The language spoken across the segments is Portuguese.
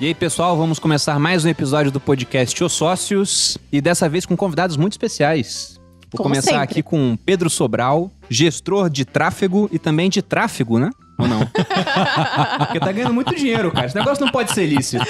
E aí, pessoal, vamos começar mais um episódio do podcast Os Sócios e dessa vez com convidados muito especiais. Vou Como começar sempre. aqui com Pedro Sobral, gestor de tráfego e também de tráfego, né? Ou não? Porque tá ganhando muito dinheiro, cara. Esse negócio não pode ser lícito.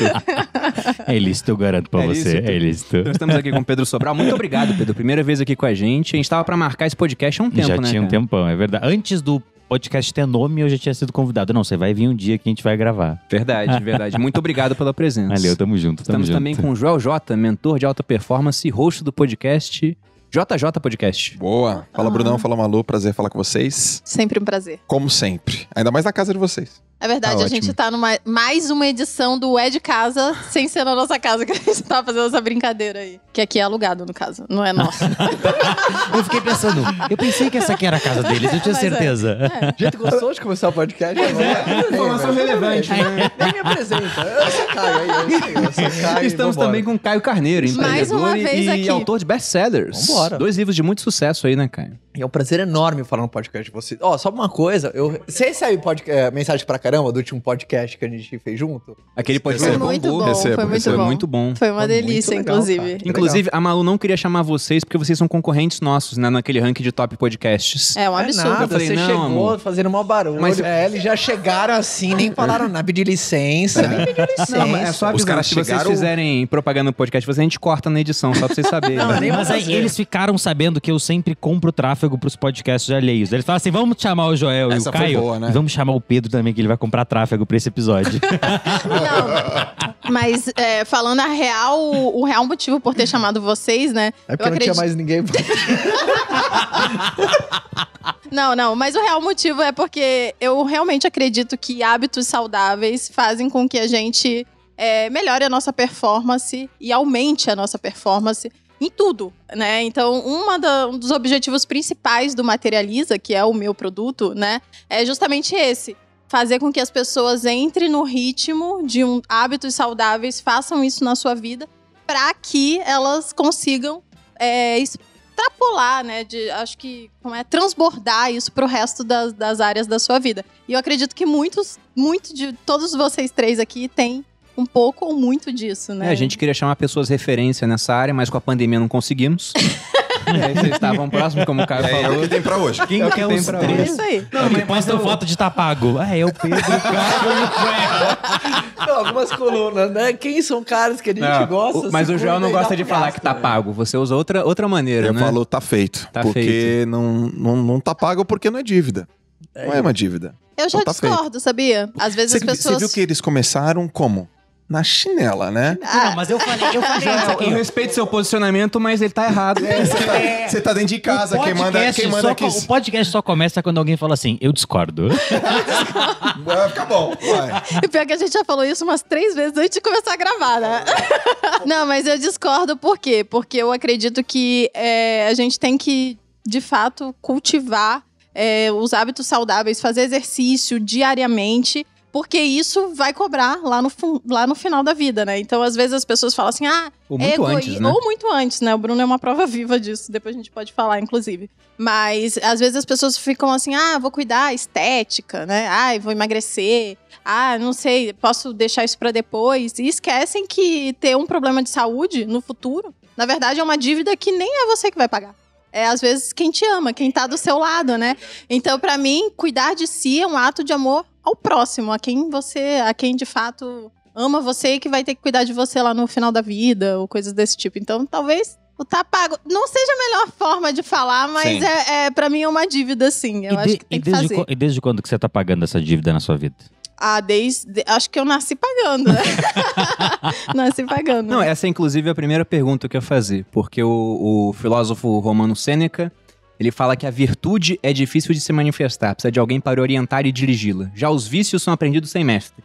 É ilícito, eu garanto pra É você. ilícito. É ilícito. Então estamos aqui com o Pedro Sobral. Muito obrigado, Pedro. Primeira vez aqui com a gente. A gente tava pra marcar esse podcast há um tempo, já né? tinha um cara? tempão, é verdade. Antes do podcast ter nome, eu já tinha sido convidado. Não, você vai vir um dia que a gente vai gravar. Verdade, verdade. Muito obrigado pela presença. Valeu, tamo junto, tamo Estamos junto. também com o Joel J, mentor de alta performance e host do podcast JJ Podcast. Boa. Fala, Brunão. Fala, Malu. Prazer falar com vocês. Sempre um prazer. Como sempre. Ainda mais na casa de vocês. É verdade, Tá a gente tá numa mais uma edição do É de Casa, sem ser na nossa casa, que a gente tá fazendo essa brincadeira aí. Que aqui é alugado, no caso, não é nosso. Eu fiquei pensando, eu pensei que essa aqui era a casa deles, eu tinha Mas é. certeza. Gente, gostou de começar o podcast? agora? Informação relevante, né? Nem me apresenta. Eu sou Caio. Eu, sou Caio. Estamos vambora. também com Caio Carneiro, Mais uma empreendedor vez e aqui. autor de best-sellers. Vambora. Dois livros de muito sucesso aí, né, Caio? E é um prazer enorme falar no podcast de vocês. Ó, só uma coisa. Eu... Você recebe podca- eh, mensagem pra caramba do último podcast que a gente fez junto? Aquele podcast Foi muito bom, recebo, foi muito recebo. bom. muito bom. Foi uma Foi muito delícia, legal, inclusive. cara. Inclusive, a Malu não queria chamar vocês porque vocês são concorrentes nossos, né, naquele ranking de top podcasts. É um É absurdo. nada, Eu falei, você não, chegou amor. fazendo mó barulho. Mas- É, eles já chegaram assim, nem falaram nada. Pedir licença, nem pediu licença. Não, é só Os caras se vocês chegaram- fizerem propaganda no podcast, vocês, a gente corta na edição, só pra vocês saberem. Não, né? Mas aí eles ficaram sabendo que eu sempre compro tráfego pros podcasts alheios. Eles falam assim: vamos chamar o Joel Essa e o foi Caio. boa, né? E vamos chamar o Pedro também, que ele vai comprar tráfego pra esse episódio. Não, mas é, falando a real, o real motivo por ter chamado vocês, né? É porque eu não tinha mais ninguém. Não, não, mas o real motivo é porque eu realmente acredito que hábitos saudáveis fazem com que a gente é, melhore a nossa performance e aumente a nossa performance em tudo, né? Então, da- um dos objetivos principais do Materializa, que é o meu produto, né, é justamente esse. Fazer com que as pessoas entrem no ritmo de um, hábitos saudáveis, façam isso na sua vida, para que elas consigam é, extrapolar, né? De, acho que como é transbordar isso pro resto das, das áreas da sua vida. E eu acredito que muitos, muito de todos vocês três aqui têm um pouco ou muito disso, né? É, a gente queria chamar pessoas referência nessa área, mas com a pandemia não conseguimos. aí vocês estavam próximos, como o Caio É, é o falou. que tem pra hoje. Quem É o que que é tem pra três. É hoje? isso aí. Não, que postam foto de tá pago. Ah, é o Pedro, o Caio. Não, algumas colunas, né? Quem são caras que a gente Não, gosta? o- mas o Joel não gosta de falar gasto, que tá né? pago. Você usa outra, outra maneira, Eu né? falo, tá feito. Tá porque Não, não, não tá pago porque não é dívida. Não é uma dívida. Eu já Então tá feito. discordo, sabia? Às vezes Você, as pessoas. você viu que eles começaram como? Na chinela, né? Ah, Não, mas eu falei, eu falei isso Eu, aqui. eu respeito seu posicionamento, mas ele tá errado. Você tá, você tá dentro de casa, quem manda, quem manda aqui. O podcast só começa quando alguém fala assim, eu discordo. Vai ficar bom. Vai. E pior que a gente já falou isso umas três vezes antes de começar a gravar, né? Não, mas eu discordo por quê? Porque eu acredito que é, a gente tem que, de fato, cultivar é, os hábitos saudáveis, fazer exercício diariamente. Porque isso vai cobrar lá no, lá no final da vida, né? Então, às vezes, as pessoas falam assim: ah, Ou muito Egoi- antes, né? Ou muito antes, né? O Bruno é uma prova viva disso. Depois a gente pode falar, inclusive. Mas às vezes as pessoas ficam assim: ah, vou cuidar estética, né? Ah, vou emagrecer. Ah, não sei, posso deixar isso pra depois. E esquecem que ter um problema de saúde no futuro, na verdade, é uma dívida que nem é você que vai pagar. É, às vezes, quem te ama, quem tá do seu lado, né? Então, pra mim, cuidar de si é um ato de amor ao próximo, a quem você, a quem de fato ama você e que vai ter que cuidar de você lá no final da vida, ou coisas desse tipo. Então, talvez o tá pago não seja a melhor forma de falar, mas Sim. é, é para mim é uma dívida sim. Eu e, acho de- que tem e que desde fazer. e desde quando que você tá pagando essa dívida na sua vida? Ah, desde acho que eu nasci pagando. né? nasci pagando. Não, essa é inclusive a primeira pergunta que eu ia fazer, porque o, o filósofo romano Sêneca, ele fala que a virtude é difícil de se manifestar, precisa de alguém para orientar e dirigi-la. Já os vícios são aprendidos sem mestre.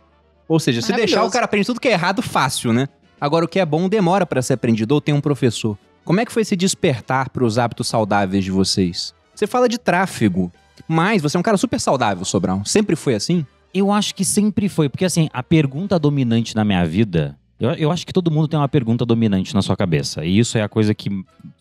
Ou seja, se deixar, o cara aprende tudo que é errado fácil, né? Agora, o que é bom demora para ser aprendido, ou tem um professor. Como é que foi se despertar para os hábitos saudáveis de vocês? Você fala de tráfego, mas você é um cara super saudável, Sobral. Sempre foi assim? Eu acho que sempre foi, porque assim, a pergunta dominante na minha vida. Eu, eu acho que todo mundo tem uma pergunta dominante na sua cabeça. E isso é a coisa que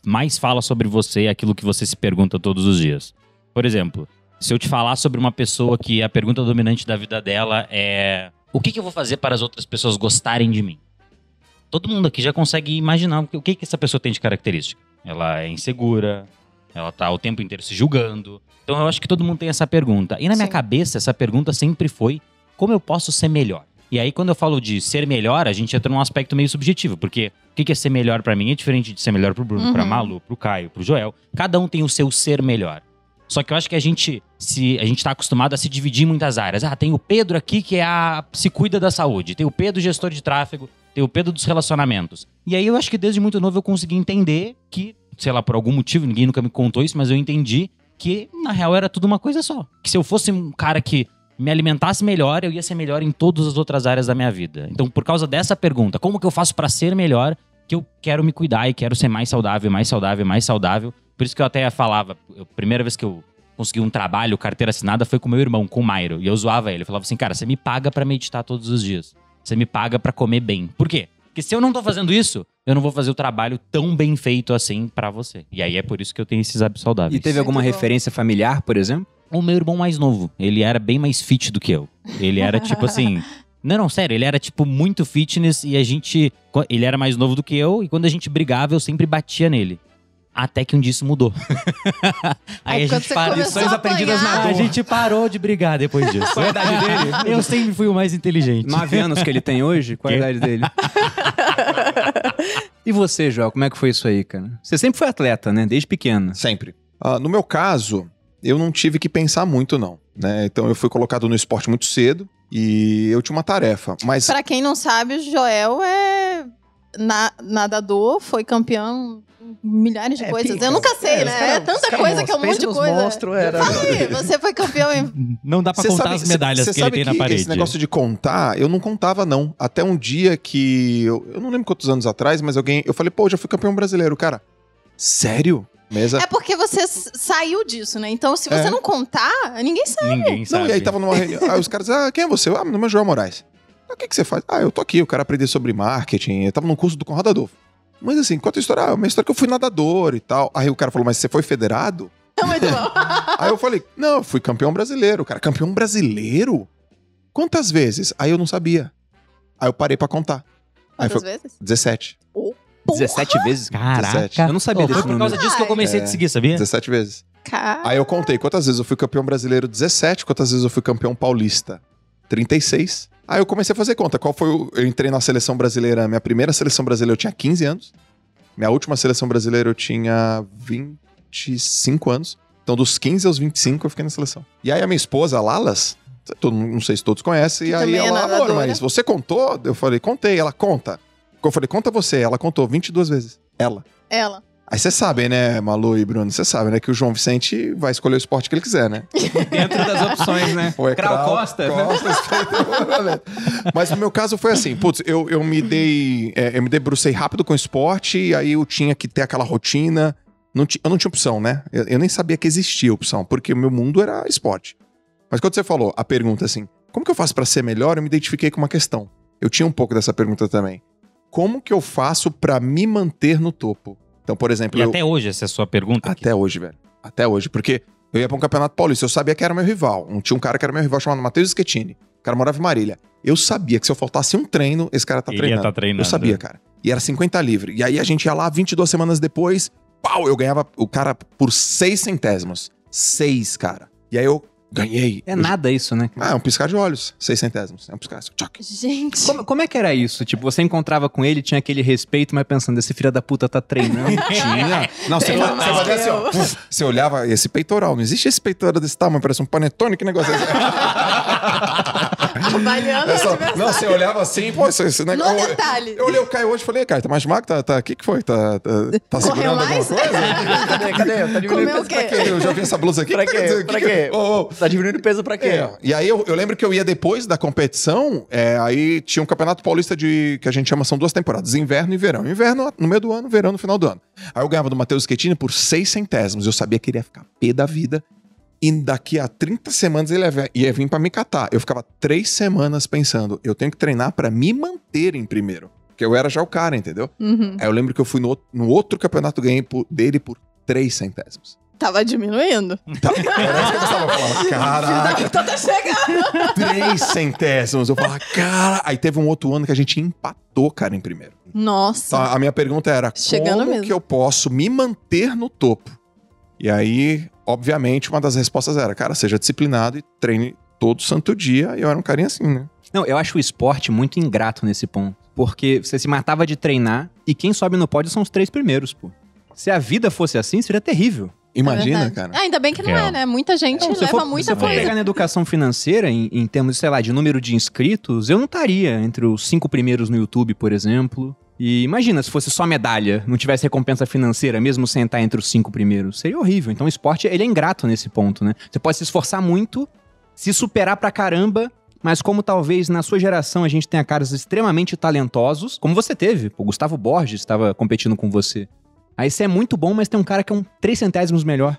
mais fala sobre você, é aquilo que você se pergunta todos os dias. Por exemplo, se eu te falar sobre uma pessoa que a pergunta dominante da vida dela é o que, que eu vou fazer para as outras pessoas gostarem de mim? Todo mundo aqui já consegue imaginar o que, que, essa pessoa tem de característica. Ela é insegura, ela tá o tempo inteiro se julgando. Então eu acho que todo mundo tem essa pergunta. E na minha Sim. cabeça, essa pergunta sempre foi: como eu posso ser melhor? E aí, quando eu falo de ser melhor, a gente entra num aspecto meio subjetivo, porque o que é ser melhor pra mim é diferente de ser melhor pro Bruno, pra Uhum. Malu, pro Caio, pro Joel. Cada um tem o seu ser melhor. Só que eu acho que a gente se a gente tá acostumado a se dividir em muitas áreas. Ah, tem o Pedro aqui que é a se cuida da saúde, tem o Pedro gestor de tráfego, tem o Pedro dos relacionamentos. E aí eu acho que desde muito novo eu consegui entender que, sei lá, por algum motivo, ninguém nunca me contou isso, mas eu entendi que na real era tudo uma coisa só. Que se eu fosse um cara que me alimentasse melhor, eu ia ser melhor em todas as outras áreas da minha vida. Então, por causa dessa pergunta, como que eu faço pra ser melhor, que eu quero me cuidar e quero ser mais saudável, mais saudável, mais saudável. Por isso que eu até falava, a primeira vez que eu consegui um trabalho, carteira assinada, foi com meu irmão, com o Mairo. E eu zoava ele. Eu falava assim, cara, você me paga pra meditar todos os dias. Você me paga pra comer bem. Por quê? Porque se eu não tô fazendo isso, eu não vou fazer o trabalho tão bem feito assim pra você. E aí é por isso que eu tenho esses hábitos saudáveis. E teve alguma referência familiar, por exemplo? O meu irmão mais novo, ele era bem mais fit do que eu. Ele era tipo assim. Não, não, sério, ele era tipo muito fitness e a gente. Ele era mais novo do que eu e quando a gente brigava eu sempre batia nele. Até que um dia isso mudou. Aí, Aí a gente parou. lições a aprendidas na apanhar, A gente parou de brigar depois disso. Qual a idade dele? Eu sempre fui o mais inteligente. Nove anos que ele tem hoje? Qual a idade dele? e você, Joel, como é que foi isso aí, cara? Você sempre foi atleta, né? Desde pequeno. Sempre. Ah, no meu caso, eu não tive que pensar muito, não. Né? Então eu fui colocado no esporte muito cedo e eu tinha uma tarefa. Mas Pra quem não sabe, o Joel é na- nadador, foi campeão em milhares de É, coisas. pica. Eu nunca sei, É, né? cara- é tanta cara coisa que é um monte de coisa. monstro, era- Fala aí, você foi campeão em. Não dá pra Cê contar sabe- as medalhas cê- que cê ele sabe tem na parede. Esse negócio de contar, eu não contava, não. Até um dia que. Eu, eu não lembro quantos anos atrás, mas alguém. Eu falei, pô, já fui campeão brasileiro. Cara, sério? Mesa. É porque você saiu disso, né? Então, se você É. não contar, ninguém sabe. Ninguém sabe. Não, e aí tava numa reunião. aí os caras, ah, quem é você? Ah, meu nome é João Moraes. Ah, o que, que você faz? Ah, eu tô aqui, eu quero aprender sobre marketing. Eu tava num curso do Conrado Adolfo. Mas assim, conta a história. Ah, uma história que eu fui nadador e tal. Aí o cara falou, mas você foi federado? É muito bom. Aí eu falei, não, eu fui campeão brasileiro. Cara, campeão brasileiro? Quantas vezes? Aí eu não sabia. Aí eu parei pra contar. Aí Quantas foi vezes? 17. 17 vezes? Caraca. 17. Eu não sabia Ô, Foi por causa número. disso que eu comecei a te É. seguir, sabia? 17 vezes. Aí eu contei quantas vezes eu fui campeão brasileiro 17, quantas vezes eu fui campeão paulista 36. Aí eu comecei a fazer conta. Qual foi o... Eu entrei na seleção brasileira, minha primeira seleção brasileira eu tinha 15 anos. Minha última seleção brasileira eu tinha 25 anos. Então dos 15 aos 25 eu fiquei na seleção. E aí a minha esposa, a Lalas, não sei se todos conhecem, Que e aí é ela, amor, nadadora. mas você contou? Eu falei, contei. Ela conta. Eu falei, conta você. Ela contou 22 vezes. Ela. Ela. Aí vocês sabem, né, Malu e Bruno? Vocês sabem, né, que o João Vicente vai escolher o esporte que ele quiser, né? Dentro das opções, né? É Crau Krau, Costa. Costa, Estreito, Mas no meu caso foi assim, putz, eu, eu me dei. é, eu me debrucei rápido com o esporte, e aí eu tinha que ter aquela rotina. Não ti- eu não tinha opção, né? Eu, eu nem sabia que existia opção, porque o meu mundo era esporte. Mas quando você falou a pergunta assim, como que eu faço pra ser melhor? Eu me identifiquei com uma questão. Eu tinha um pouco dessa pergunta também. Como que eu faço pra me manter no topo? Então, por exemplo, E eu- até hoje, essa é a sua pergunta? até hoje, velho. Até hoje. Porque eu ia pra um campeonato paulista, eu sabia que era meu rival. Um, tinha um cara que era meu rival chamado Matheus Schettini. O cara morava em Marília. Eu sabia que se eu faltasse um treino, esse cara tá Ele ia treinando. tá treinando. Eu sabia, cara. E era 50 livre. E aí a gente ia lá 22 semanas depois, pau, eu ganhava o cara por 6 centésimos. 6, cara. E aí eu ganhei. É Eu- nada isso, né? Ah, é um piscar de olhos. 6 centésimos. É um piscar. Tchoc. Gente. Como, como é que era isso? Tipo, você encontrava com ele, tinha aquele respeito, mas pensando, esse filho da puta tá treinando. Tinha. Não, você, não você fazia assim, ó. Você olhava esse peitoral. Não existe esse peitoral desse tamanho, parece um panetone, que negócio é esse? Trabalhando É só- adversário. não, você olhava assim, pô, esse, esse No negócio. eu- detalhe. Eu olhei o Caio hoje e falei, cara, tá mais magro? Tá, tá, que que foi? Tá, tá, tá Correu segurando alguma mais? coisa? Cadê? Cadê? Tá diminuindo Comeu peso pra quê? Eu já vi essa blusa aqui. Pra quê? Que- Pra que- quê? Ô, ô, Tá diminuindo peso pra quê? é, E aí eu, eu lembro que eu ia depois da competição, é, aí tinha um campeonato paulista de que a gente chama, são duas temporadas, inverno e verão. Inverno no meio do ano, verão no final do ano. Aí eu ganhava do Matheus Schettini por seis centésimos. Eu sabia que ele ia ficar pé da vida. E daqui a 30 semanas ele ia vir- pra me catar. Eu ficava três semanas pensando, eu tenho que treinar pra me manter em primeiro. Porque eu era já o cara, entendeu? Uhum. Aí eu lembro que eu fui no, outro- no outro campeonato ganhei por- dele por três centésimos. Tava diminuindo. Tá, era isso que eu estava falando. Caraca, Tá chegando. três centésimos. Eu falava, cara. Aí teve um outro ano que a gente empatou, cara, em primeiro. Nossa. Então, a minha pergunta era: Chegando como mesmo. que eu posso me manter no topo? E aí, obviamente, uma das respostas era: cara, seja disciplinado e treine todo santo dia. E eu era um carinha assim, né? Não, eu acho o esporte muito ingrato nesse ponto. Porque você se matava de treinar e quem sobe no pódio são os três primeiros, pô. Se a vida fosse assim, seria terrível. Imagina, É cara. Ah, ainda bem que não Real. é, né? Muita gente Não, se leva for, muita se eu for coisa. pegar na educação financeira, em, em termos, sei lá, de número de inscritos, eu não estaria entre os cinco primeiros no YouTube, por exemplo. E imagina se fosse só medalha, não tivesse recompensa financeira, mesmo sem estar entre os cinco primeiros. Seria horrível. Então o esporte, ele é ingrato nesse ponto, né? Você pode se esforçar muito, se superar pra caramba, mas como talvez na sua geração a gente tenha caras extremamente talentosos, como você teve, o Gustavo Borges estava competindo com você. Aí você é muito bom, mas tem um cara que é um três centésimos melhor.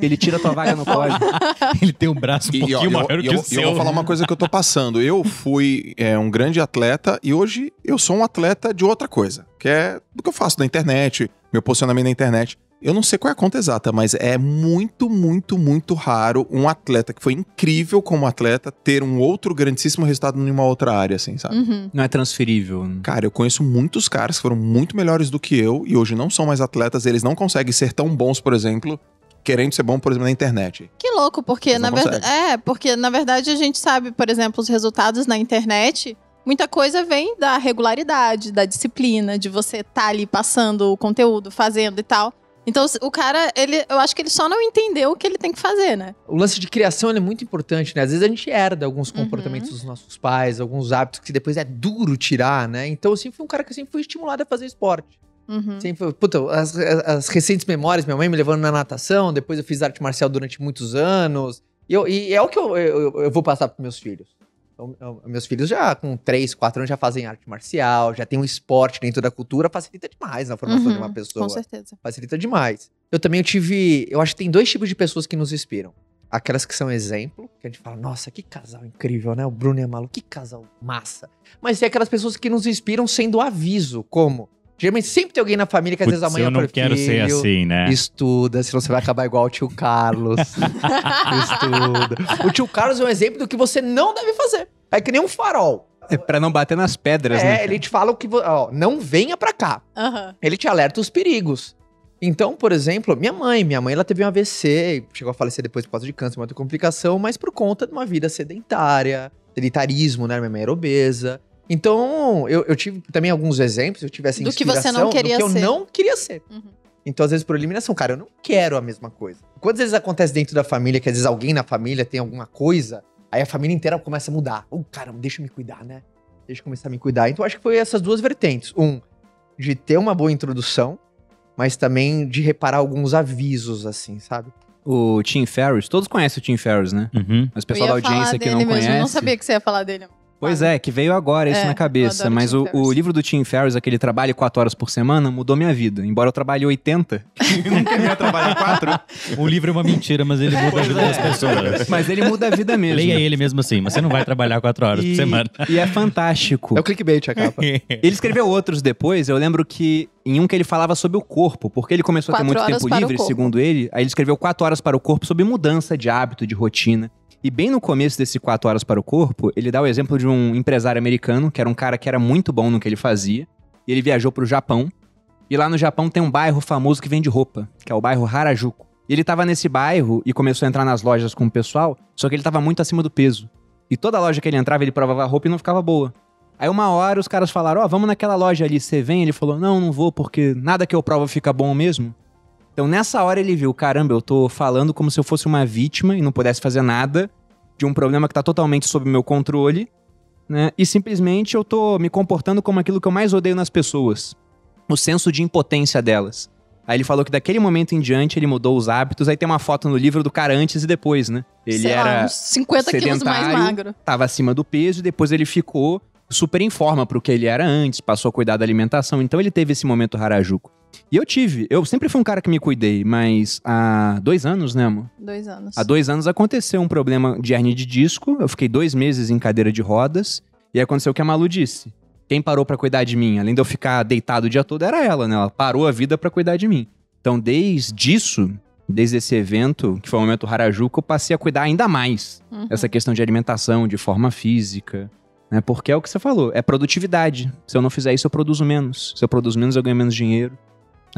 Ele tira a tua vaga no pódio. Ele tem um braço um E, ó, pouquinho eu, maior eu- que eu- o eu seu. vou falar uma coisa que eu tô passando. Eu fui é, um grande atleta e hoje eu sou um atleta de outra coisa, que é do que eu faço na internet, meu posicionamento na internet. Eu não sei qual é a conta exata, mas é muito, muito, muito raro um atleta que foi incrível como atleta ter um outro grandíssimo resultado em uma outra área, assim, sabe? Uhum. Não é transferível. Cara, eu conheço muitos caras que foram muito melhores do que eu e hoje não são mais atletas, eles não conseguem ser tão bons, por exemplo, querendo ser bom, por exemplo, na internet. Que louco, porque Eles na verdade. É, porque na verdade a gente sabe, por exemplo, os resultados na internet. Muita coisa vem da regularidade, da disciplina, de você estar ali passando o conteúdo, fazendo e tal. Então, o cara, ele, eu acho que ele só não entendeu o que ele tem que fazer, né? O lance de criação ele é muito importante, né? Às vezes a gente herda alguns Uhum. comportamentos dos nossos pais, alguns hábitos que depois é duro tirar, né? Então eu sempre fui um cara que sempre foi estimulado a fazer esporte. Uhum. Sempre puta, as, as- as recentes memórias, minha mãe me levando na natação, depois eu fiz arte marcial durante muitos anos. E, eu- e é o que eu, eu, eu vou passar pros meus filhos. Então, eu- meus filhos já com 3, 4 anos já fazem arte marcial, já tem um esporte dentro da cultura, facilita demais na formação Uhum, de uma pessoa Com certeza. facilita demais. Eu também tive. Eu acho que tem dois tipos de pessoas que nos inspiram. Aquelas que são exemplo, que a gente fala, nossa, que casal incrível, né? O Bruno e a Malu, que casal massa. Mas tem aquelas pessoas que nos inspiram sendo aviso, como? Geralmente sempre tem alguém na família que às vezes Putz, amanhã eu não quero ser "Filho, assim, né? Estuda, senão você vai acabar igual o tio Carlos. Estuda. O tio Carlos é um exemplo do que você não deve fazer. É que nem um farol. É pra não bater nas pedras, é, né? ele te fala o que. Ó, não venha pra cá Aham. ele te alerta os perigos. Então, por exemplo, minha mãe, minha mãe ela teve um AVC, chegou a falecer depois por causa de câncer, uma outra complicação, mas por conta de uma vida sedentária, sedentarismo, né? Minha mãe era obesa. Então, eu, eu tive também alguns exemplos, eu tive essa Do que você não queria do que eu ser. não queria ser. Uhum. Então, às vezes, por eliminação, cara, eu não quero a mesma coisa. Quantas vezes acontece dentro da família que às vezes alguém na família tem alguma coisa, aí a família inteira começa a mudar. Oh, caramba, deixa eu me cuidar, né? Deixa eu começar a me cuidar. Então, acho que foi essas duas vertentes. Um, de ter uma boa introdução, mas também de reparar alguns avisos, assim, sabe? O Tim Ferriss, todos conhecem o Tim Ferriss, né? Uhum. Mas o pessoal da eu ia falar audiência que dele não mesmo, conhece. Eu não sabia que você ia falar dele. Pois é, que veio agora isso É, na eu cabeça. Mas o, o livro do Tim Ferriss, aquele trabalho 4 horas por semana, mudou minha vida. Embora eu trabalhe 80, nunca ia trabalhar 4. O livro é uma mentira, mas ele muda a vida das pessoas. Mas ele muda a vida mesmo. Leia ele mesmo assim, mas você não vai trabalhar quatro horas por E, semana. e é fantástico. É o clickbait a capa. Ele escreveu outros depois. Eu lembro que em um que ele falava sobre o corpo, porque ele começou a ter Quatro muito tempo livre, segundo ele. Aí ele escreveu quatro horas para o corpo sobre mudança de hábito, de rotina. E bem no começo desse quatro horas para o corpo, ele dá o exemplo de um empresário americano, que era um cara que era muito bom no que ele fazia. E ele viajou para o Japão. E lá no Japão tem um bairro famoso que vende roupa, que é o bairro Harajuku. E ele tava nesse bairro e começou a entrar nas lojas com o pessoal, só que ele tava muito acima do peso. E toda loja que ele entrava, ele provava a roupa e não ficava boa. Aí uma hora os caras falaram, ó, vamos naquela loja ali, você vem? Ele falou, não, não vou, porque nada que eu provo fica bom mesmo. Então nessa hora ele viu, caramba, eu tô falando como se eu fosse uma vítima e não pudesse fazer nada de um problema que tá totalmente sob meu controle, né? E simplesmente eu tô me comportando como aquilo que eu mais odeio nas pessoas. O senso de impotência delas. Aí ele falou que daquele momento em diante ele mudou os hábitos. Aí tem uma foto no livro do cara antes e depois, né? Ele Sei lá, era uns 50 quilos mais magro. tava acima do peso e depois ele ficou super em forma pro que ele era antes, passou a cuidar da alimentação. Então ele teve esse momento Harajuku. E eu tive, eu sempre fui um cara que me cuidei, mas há dois anos, né, amor? Dois anos. Há dois anos aconteceu um problema de hernia de disco. Eu fiquei dois meses em cadeira de rodas. E aconteceu o que a Malu disse. Quem parou pra cuidar de mim, além de eu ficar deitado o dia todo, era ela, né? Ela parou a vida pra cuidar de mim. Então, desde isso, desde esse evento, que foi o momento Harajuku, eu passei a cuidar ainda mais Uhum. essa questão de alimentação, de forma física, né? Porque é o que você falou, é produtividade. Se eu não fizer isso, eu produzo menos. Se eu produzo menos, eu ganho menos dinheiro.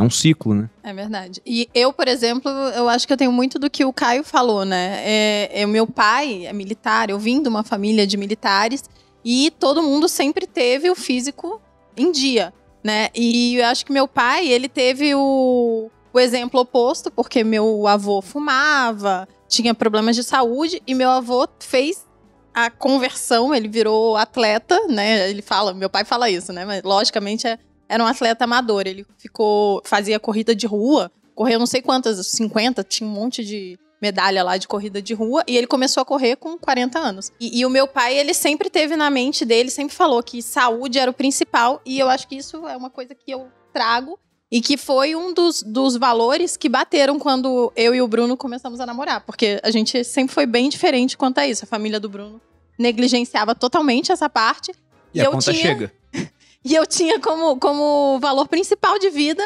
É um ciclo, né? É verdade. E eu, por exemplo, eu acho que eu tenho muito do que o Caio falou, né? É, é, meu pai é militar, eu vim de uma família de militares e todo mundo sempre teve o físico em dia, né? E eu acho que meu pai, ele teve o, o exemplo oposto, porque meu avô fumava, tinha problemas de saúde e meu avô fez a conversão, ele virou atleta, né? Ele fala, meu pai fala isso, né? Mas logicamente é era um atleta amador. Ele ficou. fazia corrida de rua, correu não sei quantas, 50, tinha um monte de medalha lá de corrida de rua, e ele começou a correr com 40 anos. E, e o meu pai, ele sempre teve na mente dele, sempre falou que saúde era o principal, e eu acho que isso é uma coisa que eu trago. E que foi um dos, dos valores que bateram quando eu e o Bruno começamos a namorar. Porque a gente sempre foi bem diferente quanto a isso. A família do Bruno negligenciava totalmente essa parte. E, E a eu conta tinha- chega. E eu tinha como, como valor principal de vida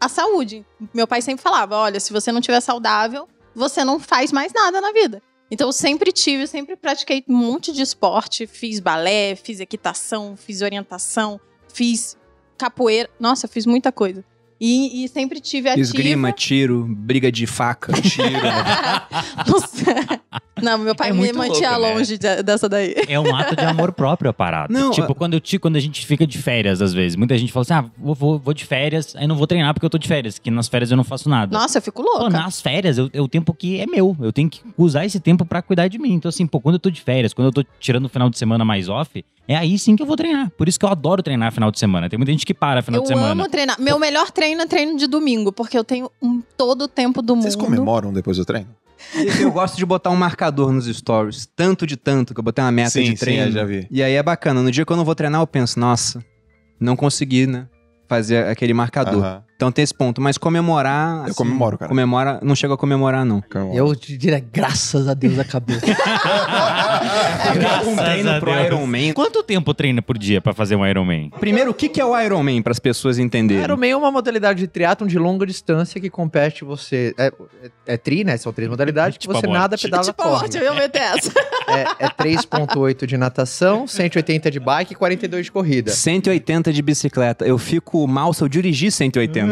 a saúde. Meu pai sempre falava: olha, se você não estiver saudável, você não faz mais nada na vida. Então eu sempre tive, sempre pratiquei um monte de esporte. Fiz balé, fiz equitação, fiz orientação, fiz capoeira. Nossa, fiz muita coisa. E, e sempre tive ativa. Esgrima, tiro, briga de faca, tiro. Nossa. Não, meu pai É me mantinha louco, né? longe de- dessa daí. É um ato de amor próprio a parada. Não, tipo, é- quando, eu, quando a gente fica de férias, às vezes. Muita gente fala assim: ah, vou, vou, vou de férias, aí não vou treinar porque eu tô de férias, que nas férias eu não faço nada. Nossa, eu fico Pô, louca. nas férias, eu- é o tempo que é meu. Eu tenho que usar esse tempo pra cuidar de mim. Então, assim, pô, quando eu tô de férias, quando eu tô tirando o final de semana mais off, é aí sim que eu vou treinar. Por isso que eu adoro treinar final de semana. Tem muita gente que para final eu de semana. amo treinar. Meu melhor treino é treino de domingo, porque eu tenho um, todo o tempo do Vocês mundo. comemoram depois do treino? Eu gosto de botar um marcador nos stories. Tanto de tanto, que eu botei uma meta Sim, de sim, treino. eu já vi. E aí é bacana. No dia que eu não vou treinar, eu penso, nossa, não consegui, né? Fazer aquele marcador. Aham. Então tem esse ponto. Mas comemorar. Eu comemoro, cara. Comemora, não chega a comemorar, não. Eu te diria, graças a Deus acabou. Graças um treino a pro Deus. Iron Man. Quanto tempo treina por dia pra fazer um Iron Man? Primeiro, o que que é o Iron Man, para as pessoas entenderem? Ironman é uma modalidade de triatlon de longa distância que compete você... É, é, é tri, né? São três modalidades que Tipo você morte. nada, pedala, Tipo, corre. eu ia meter essa. É, é 3.8 de natação, 180 de bike e 42 de corrida. 180 de bicicleta. Eu fico mal se eu dirigir 180.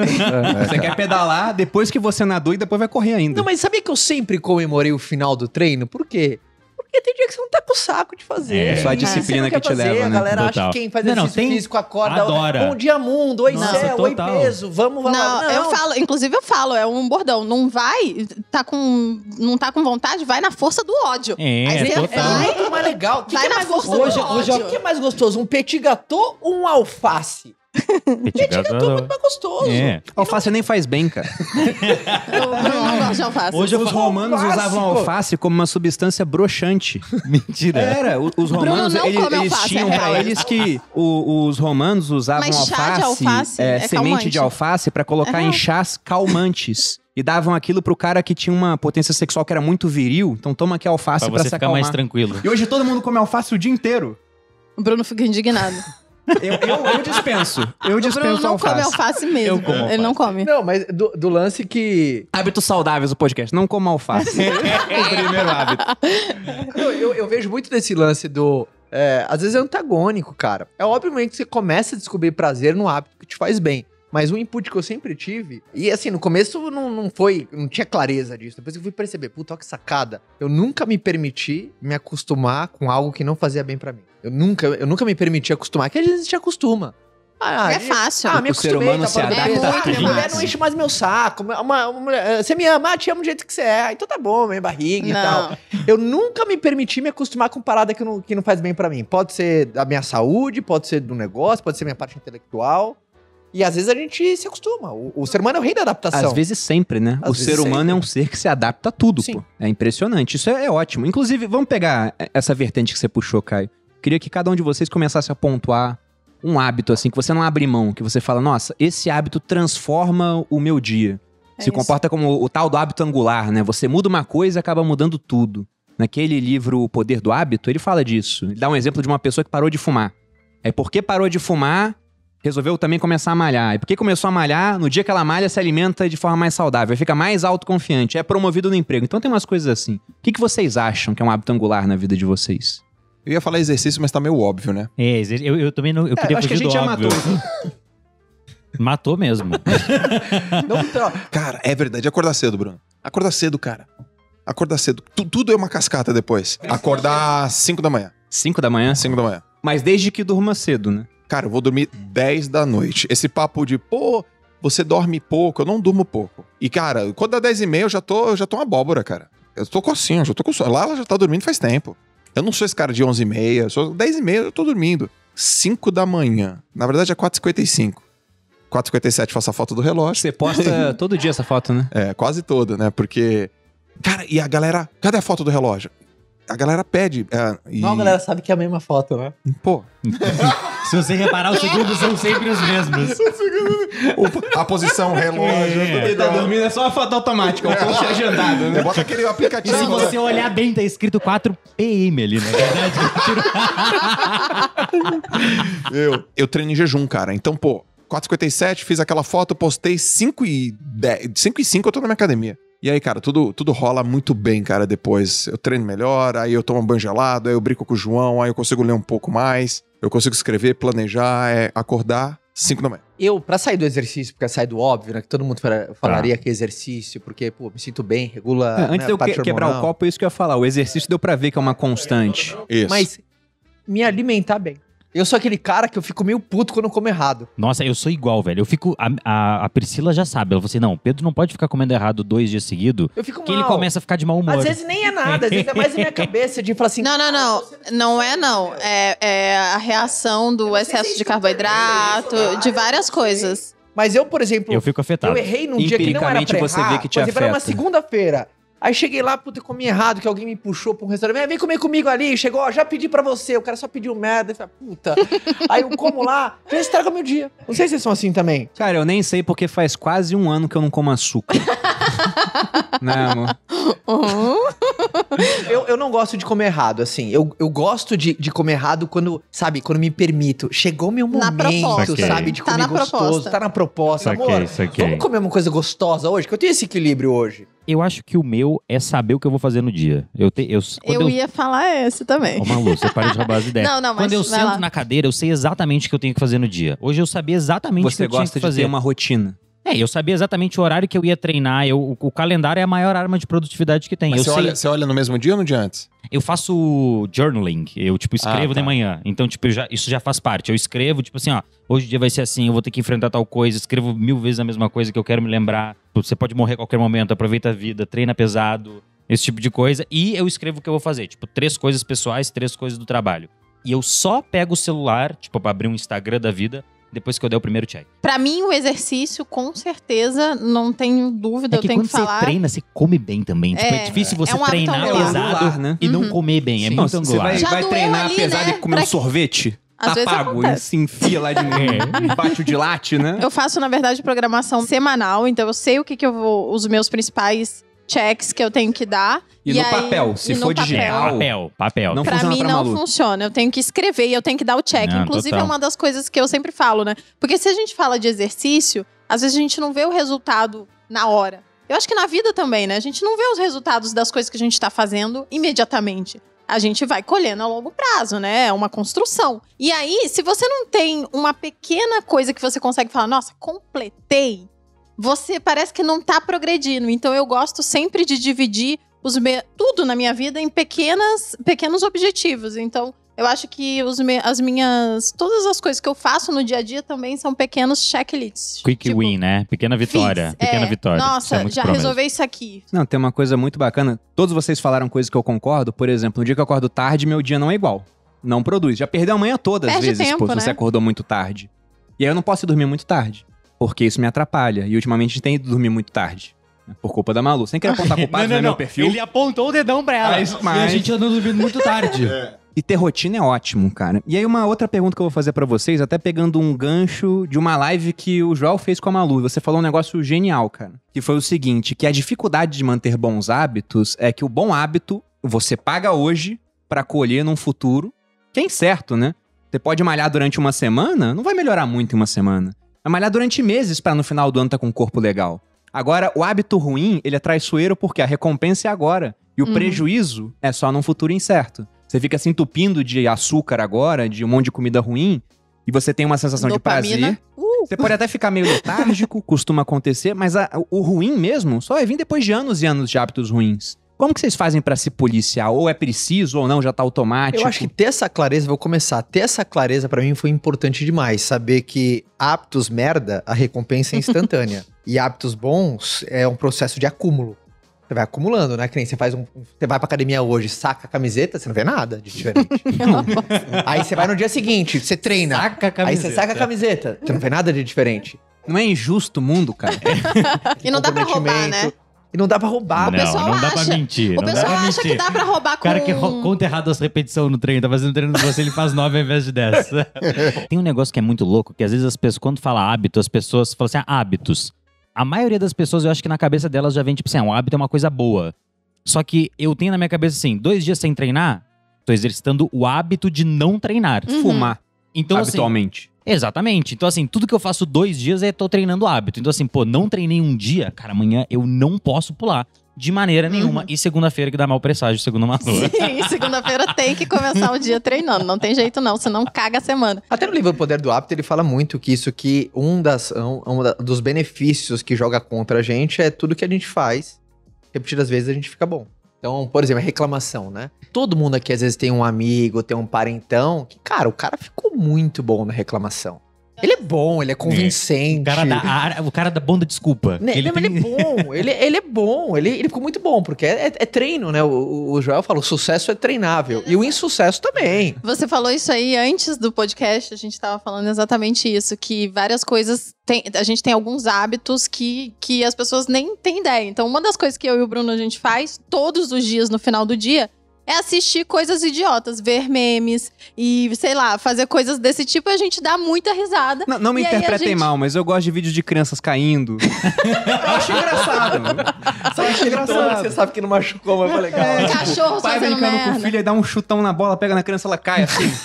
Você quer pedalar depois que você nadou e depois vai correr ainda. Não, mas sabia que eu sempre comemorei o final do treino? Por quê? Porque tem dia que você não tá com o saco de fazer. É. Só a disciplina não que te fazer, leva, A né? galera acha Total. que quem faz Não, não, exercício tem- físico acorda. Adora. Bom dia, mundo. Oi, Nossa, céu. Oi, total. peso. Vamos, vamos. Não, eu falo, inclusive eu falo, é um bordão. Não vai, tá com, não tá com vontade, vai na força do ódio. É, Aí você total. vai- É muito mais legal. Que, Vai que é na força gostoso? do Hoje, ódio. o que é mais gostoso? Um petit gâteau ou um alface? Petit gâteau é muito mais gostoso. É. Alface nem faz bem, cara. Eu, não gosto de alface. Hoje Os romanos clássico. usavam alface como uma substância broxante. Mentira. Era, os romanos, não eles, eles alface, tinham é pra eles que o- os romanos usavam Mas chá alface, de alface é, é semente calmante. de alface pra colocar É em real. chás calmantes. E davam aquilo pro cara que tinha uma potência sexual que era muito viril. Então toma aqui alface Pra pra, você se ficar acalmar. mais tranquilo. E hoje todo mundo come alface o dia inteiro. O Bruno fica indignado. Eu, eu, eu dispenso. Eu Bruno dispenso não come alface. alface mesmo. Eu como Ele não come. Não, mas do, do lance que. Hábitos saudáveis o podcast. Não coma alface. o primeiro hábito. Eu, eu- eu vejo muito desse lance do. é, às vezes é antagônico, cara. É obviamente que você começa a descobrir prazer no hábito que te faz bem. Mas o input que eu sempre tive, e assim, no começo não, não foi, não tinha clareza disso. Depois eu fui perceber, puta, que sacada. Eu nunca me permiti me acostumar com algo que não fazia bem pra mim. Eu nunca, eu nunca me permiti acostumar, que às vezes a gente acostuma. Ah, É fácil. Ah, me O ser acostumei, humano tá se adapta peso. a Ah, minha mulher não enche mais meu saco. Uma, uma- uma mulher- você me ama, ah, te amo do jeito que você é. Ah, Então tá bom, minha barriga e tal. Não. Eu nunca me permiti me acostumar com parada que não, que não faz bem pra mim. Pode ser da minha saúde, pode ser do negócio, pode ser minha parte intelectual. E às vezes a gente se acostuma. O, o ser humano é o rei da adaptação. Às vezes sempre, né? Às o ser humano sempre. é um ser que se adapta a tudo, Sim. pô. É impressionante. Isso é, é ótimo. Inclusive, vamos pegar essa vertente que você puxou, Caio. Queria que cada um de vocês começasse a pontuar um hábito, assim, que você não abre mão, que você fala, nossa, esse hábito transforma o meu dia. É se isso. comporta como o tal do hábito angular, né? Você muda uma coisa e acaba mudando tudo. Naquele livro O Poder do Hábito, ele fala disso. Ele dá um exemplo de uma pessoa que parou de fumar. Aí, porque parou de fumar, resolveu também começar a malhar. E porque começou a malhar, no dia que ela malha, se alimenta de forma mais saudável, fica mais autoconfiante, é promovido no emprego. Então tem umas coisas assim. O que, que vocês acham que é um hábito angular na vida de vocês? Eu ia falar exercício, mas tá meio óbvio, né? É, eu, eu também não. Eu queria acho que a gente já óbvio. matou. Matou mesmo. Não tra- Cara, é verdade. Acordar cedo, Bruno. Acordar cedo, cara. Acordar cedo. Tu- tudo é uma cascata depois. Acordar às 5 da manhã. 5 da manhã? 5 da manhã. Mas desde que durma cedo, né? Cara, eu vou dormir 10 da noite. Esse papo de, pô, você dorme pouco, eu não durmo pouco. E, cara, quando dá 10 e meia, eu já tô, eu já tô uma abóbora, cara. Eu tô cocinho, eu já tô com sono. Lá ela já tá dormindo faz tempo. Eu não sou esse cara de 11 e meia, eu sou 10 e meia, eu tô dormindo. 5 da manhã. Na verdade é 4h55. 4h57 faço a foto do relógio. Você posta todo dia essa foto, né? É, quase toda, né? Porque. Cara, e a galera. Cadê a foto do relógio? A galera pede. é, e, Não, a galera sabe que é a mesma foto, né? Pô, Se você reparar, os segundos são sempre os mesmos. o- a posição, o relógio. É. Ele tá dormindo, é só uma foto automática, um post agendado, Eu boto aquele E aplicativo. se né? você olhar bem, tá escrito 4 PM ali, na verdade. Eu, eu treino em jejum, cara. Então, pô, 4h57, fiz aquela foto, postei 5 e 10, 5 e 5 eu tô na minha academia. E aí, cara, tudo, tudo rola muito bem, cara, depois. Eu treino melhor, aí eu tomo um banho gelado, aí eu brinco com o João, aí eu consigo ler um pouco mais, eu consigo escrever, planejar, é, acordar 5 da manhã. Eu, pra sair do exercício, porque sai do óbvio, né? Que todo mundo fala- falaria que é exercício, porque, pô, me sinto bem, regula. É, antes né, de eu que- quebrar o copo, é isso que eu ia falar. O exercício deu pra ver que é uma constante. Isso. Mas me alimentar bem. Eu sou aquele cara que eu fico meio puto quando eu como errado. Nossa, eu sou igual, velho. Eu fico. A, a, a Priscila já sabe. Ela falou assim: não, Pedro não pode ficar comendo errado dois dias seguidos, Eu fico que mal. ele começa a ficar de mau humor. Às vezes nem é nada, às vezes é mais na minha cabeça de falar assim. Não, não, não. Não é não. É, é a reação do excesso de carboidrato, de várias coisas. Mas eu, por exemplo, Eu fico afetado. eu errei num dia que não era pra você errar. vê que te Por exemplo, era uma afeta. segunda-feira. Aí cheguei lá, puta, comi errado, que alguém me puxou pra um restaurante. Vem, vem comer comigo ali. Chegou, ó, já pedi pra você. O cara só pediu merda. Falei, puta. Aí eu como lá, já estraga meu dia. Não sei se vocês são assim também. Cara, eu nem sei porque faz quase um ano que eu não como açúcar. não, amor. Uhum. Eu, eu não gosto de comer errado, assim. Eu, eu gosto de, de comer errado quando, sabe, quando me permito. Chegou meu Na momento, sabe, de Tá comer na gostoso. proposta. Tá na proposta. Saquei, Amor, saquei. vamos comer uma coisa gostosa hoje? Que eu tenho esse equilíbrio hoje. Eu acho que o meu é saber o que eu vou fazer no dia. Eu, te, eu, quando Eu ia falar esse também. Ô, Malu, você para de roubar as ideias. Não, não, mas Quando eu sento lá. na cadeira, eu sei exatamente o que eu tenho que fazer no dia. Hoje eu sabia exatamente o que Você eu tinha gosta que de fazer. ter uma rotina. É, eu sabia exatamente o horário que eu ia treinar. Eu, o, o calendário é a maior arma de produtividade que tem. Mas eu você, sei, olha, você olha no mesmo dia ou no dia antes? eu faço journaling. Eu, tipo, escrevo Ah, tá. de manhã. Então, tipo, já- isso já faz parte. Eu escrevo, tipo assim, ó, hoje o dia vai ser assim, eu vou ter que enfrentar tal coisa. Escrevo mil vezes a mesma coisa que eu quero me lembrar. Você pode morrer a qualquer momento, aproveita a vida, treina pesado, esse tipo de coisa. E eu escrevo o que eu vou fazer. Tipo, três coisas pessoais, três coisas do trabalho. E eu só pego o celular, tipo, pra abrir um Instagram da vida, depois que eu der o primeiro check. Pra mim, o exercício, com certeza, não tenho dúvida, É eu que tenho quando que falar. você treina, você come bem também. Tipo, é, É, difícil você é um treinar pesado Angular, né? e não Uhum. comer bem. É Sim. muito Você angular. vai, Já vai doeu treinar ali, pesado né? e comer Pra um que- sorvete? Às tá pago, e acontece. se enfia lá de É. bate o dilate, né? Eu faço, na verdade, programação semanal, então eu sei o que, que eu vou. Os meus principais checks que eu tenho que dar. E, no aí- papel, se e for papel. digital. Papel, papel. Não pra funciona mim pra não Malu. funciona. Eu tenho que escrever e eu tenho que dar o check. Não, Inclusive, total. é uma das coisas que eu sempre falo, né? Porque se a gente fala de exercício, às vezes a gente não vê o resultado na hora. Eu acho que na vida também, né? A gente não vê os resultados das coisas que a gente tá fazendo imediatamente. A gente vai colhendo a longo prazo, né? É uma construção. E aí, se você não tem uma pequena coisa que você consegue falar, nossa, completei, você parece que não tá progredindo. Então eu gosto sempre de dividir os me- tudo na minha vida em pequenas, pequenos objetivos. Então, eu acho que os me- as minhas. Todas as coisas que eu faço no dia a dia também são pequenos checklists. Quick Tipo, win, né? Pequena vitória. fiz, Pequena é, vitória. É Nossa, muito já resolveu isso aqui. Não, tem uma coisa muito bacana. Todos vocês falaram coisas que eu concordo. Por exemplo, no dia que eu acordo tarde, meu dia não é igual. Não produz. Já perdeu a manhã toda, às Perde vezes, tempo, pô, se né? você acordou muito tarde. E aí eu não posso ir dormir muito tarde. Porque isso me atrapalha. E ultimamente a gente tem ido dormir muito tarde. né, Por culpa da Malu. Sem querer apontar culpado no meu perfil. Ele apontou o dedão pra ela. Mas- E a mas- gente andou dormindo muito tarde. E ter rotina é ótimo, cara. E aí, uma outra pergunta que eu vou fazer pra vocês, até pegando um gancho de uma live que o Joel fez com a Malu. Você falou um negócio genial, cara. Que foi o seguinte: que a dificuldade de manter bons hábitos é que o bom hábito você paga hoje pra colher num futuro, que é incerto, né? Você pode malhar durante uma semana, não vai melhorar muito em uma semana. Vai malhar durante meses pra no final do ano tá com um corpo legal. Agora, o hábito ruim, ele é traiçoeiro porque a recompensa é agora. E o Uhum. prejuízo é só num futuro incerto. Você fica se entupindo de açúcar agora, de um monte de comida ruim, e você tem uma sensação de Dopamina. prazer. Uh, Você pode até ficar meio letárgico, costuma acontecer, mas a- o ruim mesmo só vai vir depois de anos e anos de hábitos ruins. Como que vocês fazem pra se policiar? Ou é preciso ou não, já tá automático? Eu acho que ter essa clareza, vou começar. Ter essa clareza pra mim foi importante demais. Saber que hábitos merda, a recompensa é instantânea. e hábitos bons é um processo de acúmulo. Você vai acumulando, né? Que nem você faz um. Você vai pra academia hoje, saca a camiseta, você não vê nada de diferente. Aí você vai no dia seguinte, você treina. Saca a Aí você saca a camiseta, você não vê nada de diferente. Não é injusto o mundo, cara? e não dá pra roubar, né? E não dá pra roubar. não, pessoal não dá pra mentir. O não dá pessoal pra acha mentir. que dá pra roubar O com... cara que conta errado as repetições no treino, tá fazendo treino de você, ele faz nove ao invés de dez. Tem um negócio que é muito louco, que às vezes as pessoas, quando fala hábito, as pessoas falam assim, ah, hábitos. A maioria das pessoas, eu acho que na cabeça delas já vem tipo assim, ah, um hábito é uma coisa boa. Só que eu tenho na minha cabeça assim, dois dias sem treinar, tô exercitando o hábito de não treinar. Uhum. Fumar, Então, assim, habitualmente. Exatamente. Então, assim, tudo que eu faço dois dias é tô treinando hábito. Então, assim, pô, não treinei um dia, cara, amanhã eu não posso pular. De maneira nenhuma. E segunda-feira que dá mau presságio, segundo a Manu. Sim, segunda-feira tem que começar o dia treinando. Não tem jeito não, senão caga a semana. Até no livro O Poder do Hábito, ele fala muito que isso que um, das, um, um da- dos benefícios que joga contra a gente é tudo que a gente faz, repetidas vezes a gente fica bom. Então, por exemplo, a reclamação, né? Todo mundo aqui às vezes tem um amigo, tem um parentão, que, cara, o cara ficou muito bom na reclamação. Ele é bom, ele é convincente. O cara da, a- o cara da bunda desculpa. Né, ele não, tem- ele é bom, ele, ele é bom, ele, ele ficou muito bom, porque é, é treino, né? O, o Joel fala, o sucesso é treinável. E o insucesso também. Você falou isso aí antes do podcast, a gente tava falando exatamente isso, que várias coisas tem, a gente tem alguns hábitos que, que as pessoas nem têm ideia. Então, uma das coisas que eu e o Bruno a gente faz todos os dias no final do dia é assistir coisas idiotas, ver memes e, sei lá, fazer coisas desse tipo e a gente dá muita risada. Não, não me interpretem gente- mal, mas eu gosto de vídeos de crianças caindo. eu acho engraçado. Só tom que você sabe que não machucou, mas foi legal. É, Cachorro O pai fazendo brincando com o merda. filho e dá um chutão na bola, pega na criança, ela cai assim.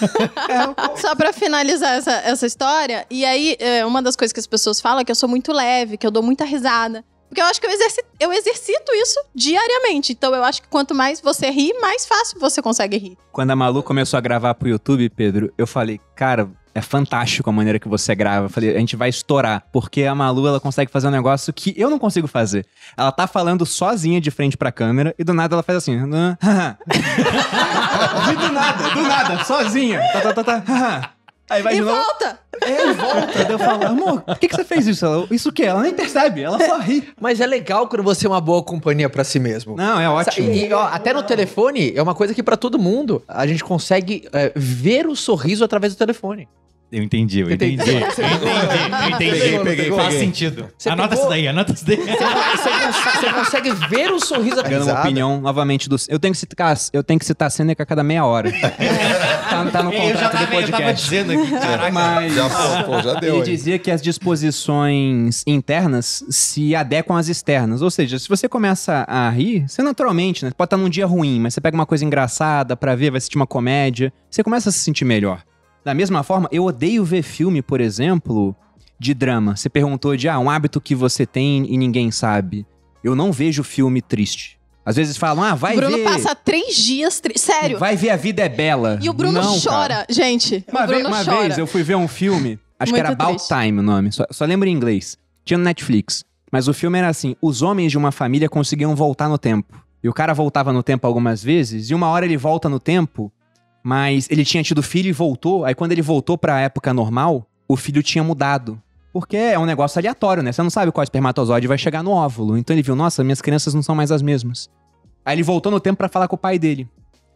É, Só pra finalizar essa, essa história, e aí, é, uma das coisas que as pessoas falam é que eu sou muito leve, que eu dou muita risada. Porque eu acho que eu exercito, eu exercito isso diariamente. Então eu acho que quanto mais você ri, mais fácil você consegue rir. Quando a Malu começou a gravar pro YouTube, Pedro, eu falei, cara, é fantástico a maneira que você grava. Eu falei, a gente vai estourar. Porque a Malu, ela consegue fazer um negócio que eu não consigo fazer. Ela tá falando sozinha de frente pra câmera e do nada ela faz assim. "Ah, e do nada, do nada, sozinha. Tá, tá, tá, tá. Ah." Aí vai e de novo. volta! É, volta. Daí eu falo, amor, por que, que você fez isso? Ela, isso o quê? Ela nem percebe, ela só ri. Mas é legal quando você é uma boa companhia pra si mesmo. Não, é ótimo. E, e, ó, até no telefone, é uma coisa que pra todo mundo, a gente consegue é, ver o sorriso através do telefone. Eu entendi, eu entendi. Eu entendi, eu entendi. Peguei, peguei, Faz peguei. sentido. Você anota pegou? isso daí, anota isso daí. Você, cons- você consegue ver o sorriso Dando uma opinião novamente do. Eu tenho que citar, eu tenho que citar Seneca a cada meia hora. tá, tá no contrato do podcast. dizendo aqui, caraca. Mas Já, pô, já deu. ele hein? dizia que as disposições internas se adequam às externas. Ou seja, se você começa a rir, você naturalmente, né? Pode estar num dia ruim, mas você pega uma coisa engraçada pra ver, vai assistir uma comédia, você começa a se sentir melhor. Da mesma forma, eu odeio ver filme, por exemplo, de drama. Você perguntou de ah, um hábito que você tem e ninguém sabe. Eu não vejo filme triste. Às vezes falam, ah, vai o Bruno ver. passa três dias. tri- Sério. Vai ver A Vida é Bela. E o Bruno Não, chora, cara. gente. Uma, Bruno uma chora. vez eu fui ver um filme, acho que Muito era About triste. Time o nome, só, só lembro em inglês. Tinha no Netflix. Mas o filme era assim: os homens de uma família conseguiam voltar no tempo. E o cara voltava no tempo algumas vezes, e uma hora ele volta no tempo, mas ele tinha tido filho e voltou. Aí quando ele voltou pra época normal, o filho tinha mudado. Porque é um negócio aleatório, né? Você não sabe qual espermatozoide vai chegar no óvulo. Então ele viu, nossa, minhas crianças não são mais as mesmas. Aí ele voltou no tempo pra falar com o pai dele.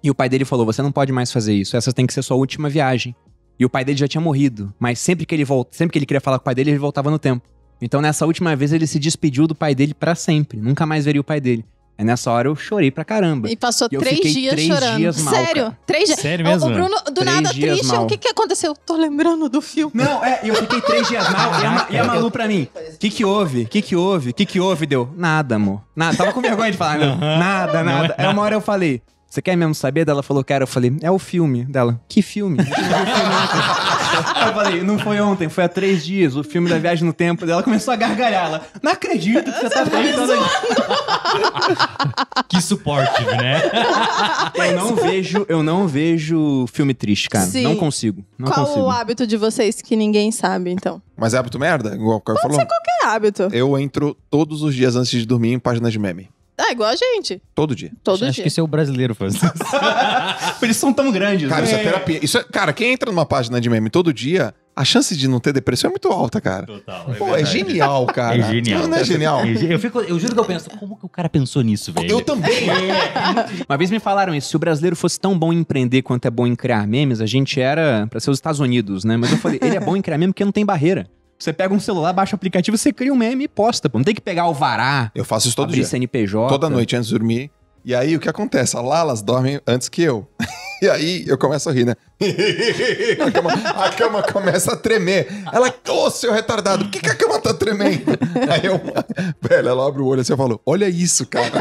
E o pai dele falou: Você não pode mais fazer isso, essa tem que ser sua última viagem. E o pai dele já tinha morrido, mas sempre que ele volta, sempre que ele queria falar com o pai dele, ele voltava no tempo. Então nessa última vez ele se despediu do pai dele pra sempre, nunca mais veria o pai dele. Aí nessa hora eu chorei pra caramba. E passou E três dias três chorando. dias mal, Sério? cara. Três dias. Sério mesmo? O Bruno, do Três nada, triste. mal. O que, que aconteceu? Tô lembrando do filme. Não, é, eu fiquei três dias mal e a, e a Malu pra mim. O que que houve? O que que houve? O que que houve? Deu, nada, amor. Nada. Tava com vergonha de falar, não. Nada, Não é nada. Aí uma hora eu falei, Você quer mesmo saber? Dela falou, cara, eu falei, é o filme. Dela, que filme? Eu falei, não foi ontem, foi há três dias, o filme da viagem no tempo. Dela começou a gargalhar. Ela, não acredito que você tá perguntando Que suporte, né? Eu não vejo, eu não vejo filme triste, cara. Sim. Não consigo. Não Qual consigo. o hábito de vocês que ninguém sabe, então? Mas é hábito merda? Igual o Caio falou. Que hábito? Eu entro todos os dias antes de dormir em páginas de meme. Ah, igual a gente. Todo dia. Todo Acho dia. que esse é o brasileiro fazendo isso. Eles são tão grandes. Cara, né? isso é terapia. Isso é- cara, quem entra numa página de meme todo dia, a chance de não ter depressão é muito alta, cara. Total. Pô, é genial, cara. É genial. Não é genial? Eu, fico, eu juro que eu penso, como que o cara pensou nisso, velho? Eu também. Uma vez me falaram isso, se o brasileiro fosse tão bom em empreender quanto é bom em criar memes, a gente era pra ser os Estados Unidos, né? Mas eu falei, ele é bom em criar meme porque não tem barreira. Você pega um celular, baixa o aplicativo, você cria um meme e posta. Pô. Não tem que pegar o vará, Eu faço isso todo abrir dia. CNPJ. Toda noite antes de dormir. E aí o que acontece? A Lalas dorme antes que eu. E aí eu começo a rir, né? a, cama, a cama começa a tremer. Ela, ô seu retardado, por que, que a cama tá tremendo? Aí eu, velho, ela abre o olho assim e falou: Olha isso, cara.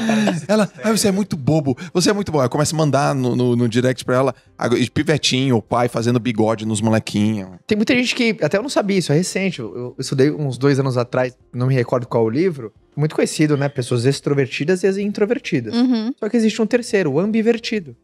ela, ah, você é muito bobo, você é muito bom. Aí eu começo a mandar no, no, no direct pra ela, a- pivetinho, o pai fazendo bigode nos molequinhos. Tem muita gente que, até eu não sabia, isso é recente. Eu, eu estudei uns dois anos atrás, não me recordo qual o livro. Muito conhecido, né? Pessoas extrovertidas e as introvertidas. Uhum. Só que existe um terceiro, o ambivertido.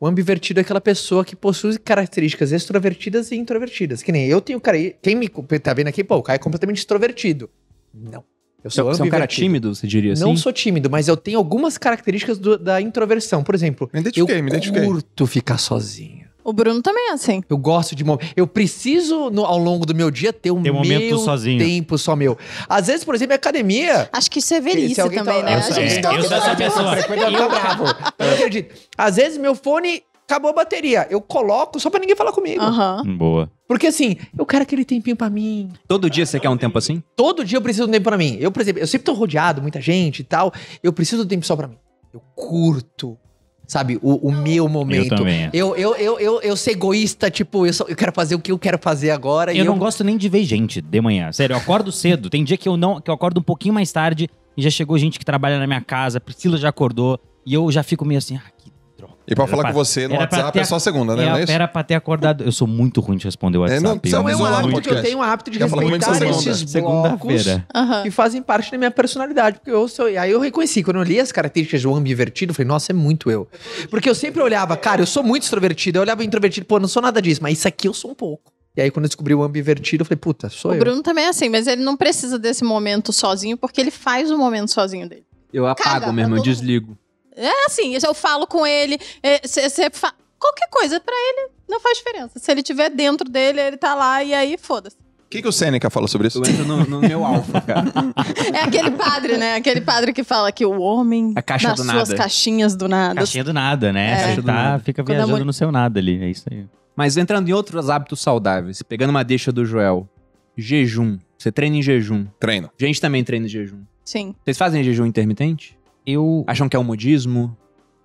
O ambivertido é aquela pessoa que possui características extrovertidas e introvertidas. Que nem eu tenho cara. Quem me tá vendo aqui, pô, o cara é completamente extrovertido. Não. Eu Você sou você é um cara tímido, você diria assim? Não sou tímido, mas eu tenho algumas características do- da introversão. Por exemplo, Me identifiquei, eu me identifiquei. curto ficar sozinho. O Bruno também é assim. Eu gosto de. Eu preciso, no- ao longo do meu dia, ter um, Ter um momento sozinho. tempo só meu. Às vezes, por exemplo, em academia. Acho que isso é velhice se alguém também, tá- né? Eu A gente é, tá- eu sou essa pessoa. Eu não acredito. Às vezes, meu fone acabou a bateria. Eu coloco só pra ninguém falar comigo. Aham. Boa. Porque assim, eu quero aquele tempinho pra mim. Todo dia você quer um tempo assim? Todo dia eu preciso de um tempo pra mim. Eu, por exemplo, eu sempre tô rodeado, muita gente e tal. Eu preciso de um tempo só pra mim. Eu curto, sabe, o, o meu momento. Eu também. Eu, eu, eu, eu, eu ser egoísta, tipo, eu, só, eu quero fazer o que eu quero fazer agora. e Eu não gosto nem de ver gente de manhã. Sério, eu acordo cedo. Tem dia que eu não, que eu acordo um pouquinho mais tarde e já chegou gente que trabalha na minha casa, Priscila já acordou e eu já fico meio assim, ah. E pra Era falar pra- com você no era WhatsApp ter é só a segunda, né? É, não é isso? era pra ter acordado. Eu sou muito ruim de responder o É, WhatsApp. não, precisa Então é um hábito que eu tenho um hábito de respeitar segunda? esses Segunda-feira. blocos Aham. que fazem parte da minha personalidade. Porque eu sou. Aí eu reconheci, quando eu li as características do ambivertido, eu falei, nossa, é muito eu. Porque eu sempre olhava, cara, eu sou muito extrovertido. Eu olhava introvertido, pô, não sou nada disso, mas isso aqui eu sou um pouco. E aí, quando eu descobri o ambivertido, eu falei, puta, sou O eu. Bruno também é assim, mas ele não precisa desse momento sozinho, porque ele faz o momento sozinho dele. Eu apago Caga mesmo, eu desligo. É assim, eu falo com ele, você fa... qualquer coisa pra ele não faz diferença. Se ele tiver dentro dele, ele tá lá e aí foda-se. O que, que o Seneca fala sobre isso? Eu entro no, no meu alfa, cara. É aquele padre, né? Aquele padre que fala que o homem A caixa nas do suas nada. caixinhas do nada. Caixinha do nada, né? É. Caixa do tá, nada. fica Quando viajando mulher- no seu nada ali. É isso aí. Mas entrando em outros hábitos saudáveis, pegando uma deixa do Joel. Jejum. Você treina em jejum. Treino. Gente também treina em jejum. Sim. Vocês fazem jejum intermitente? Eu. Acham que é um modismo?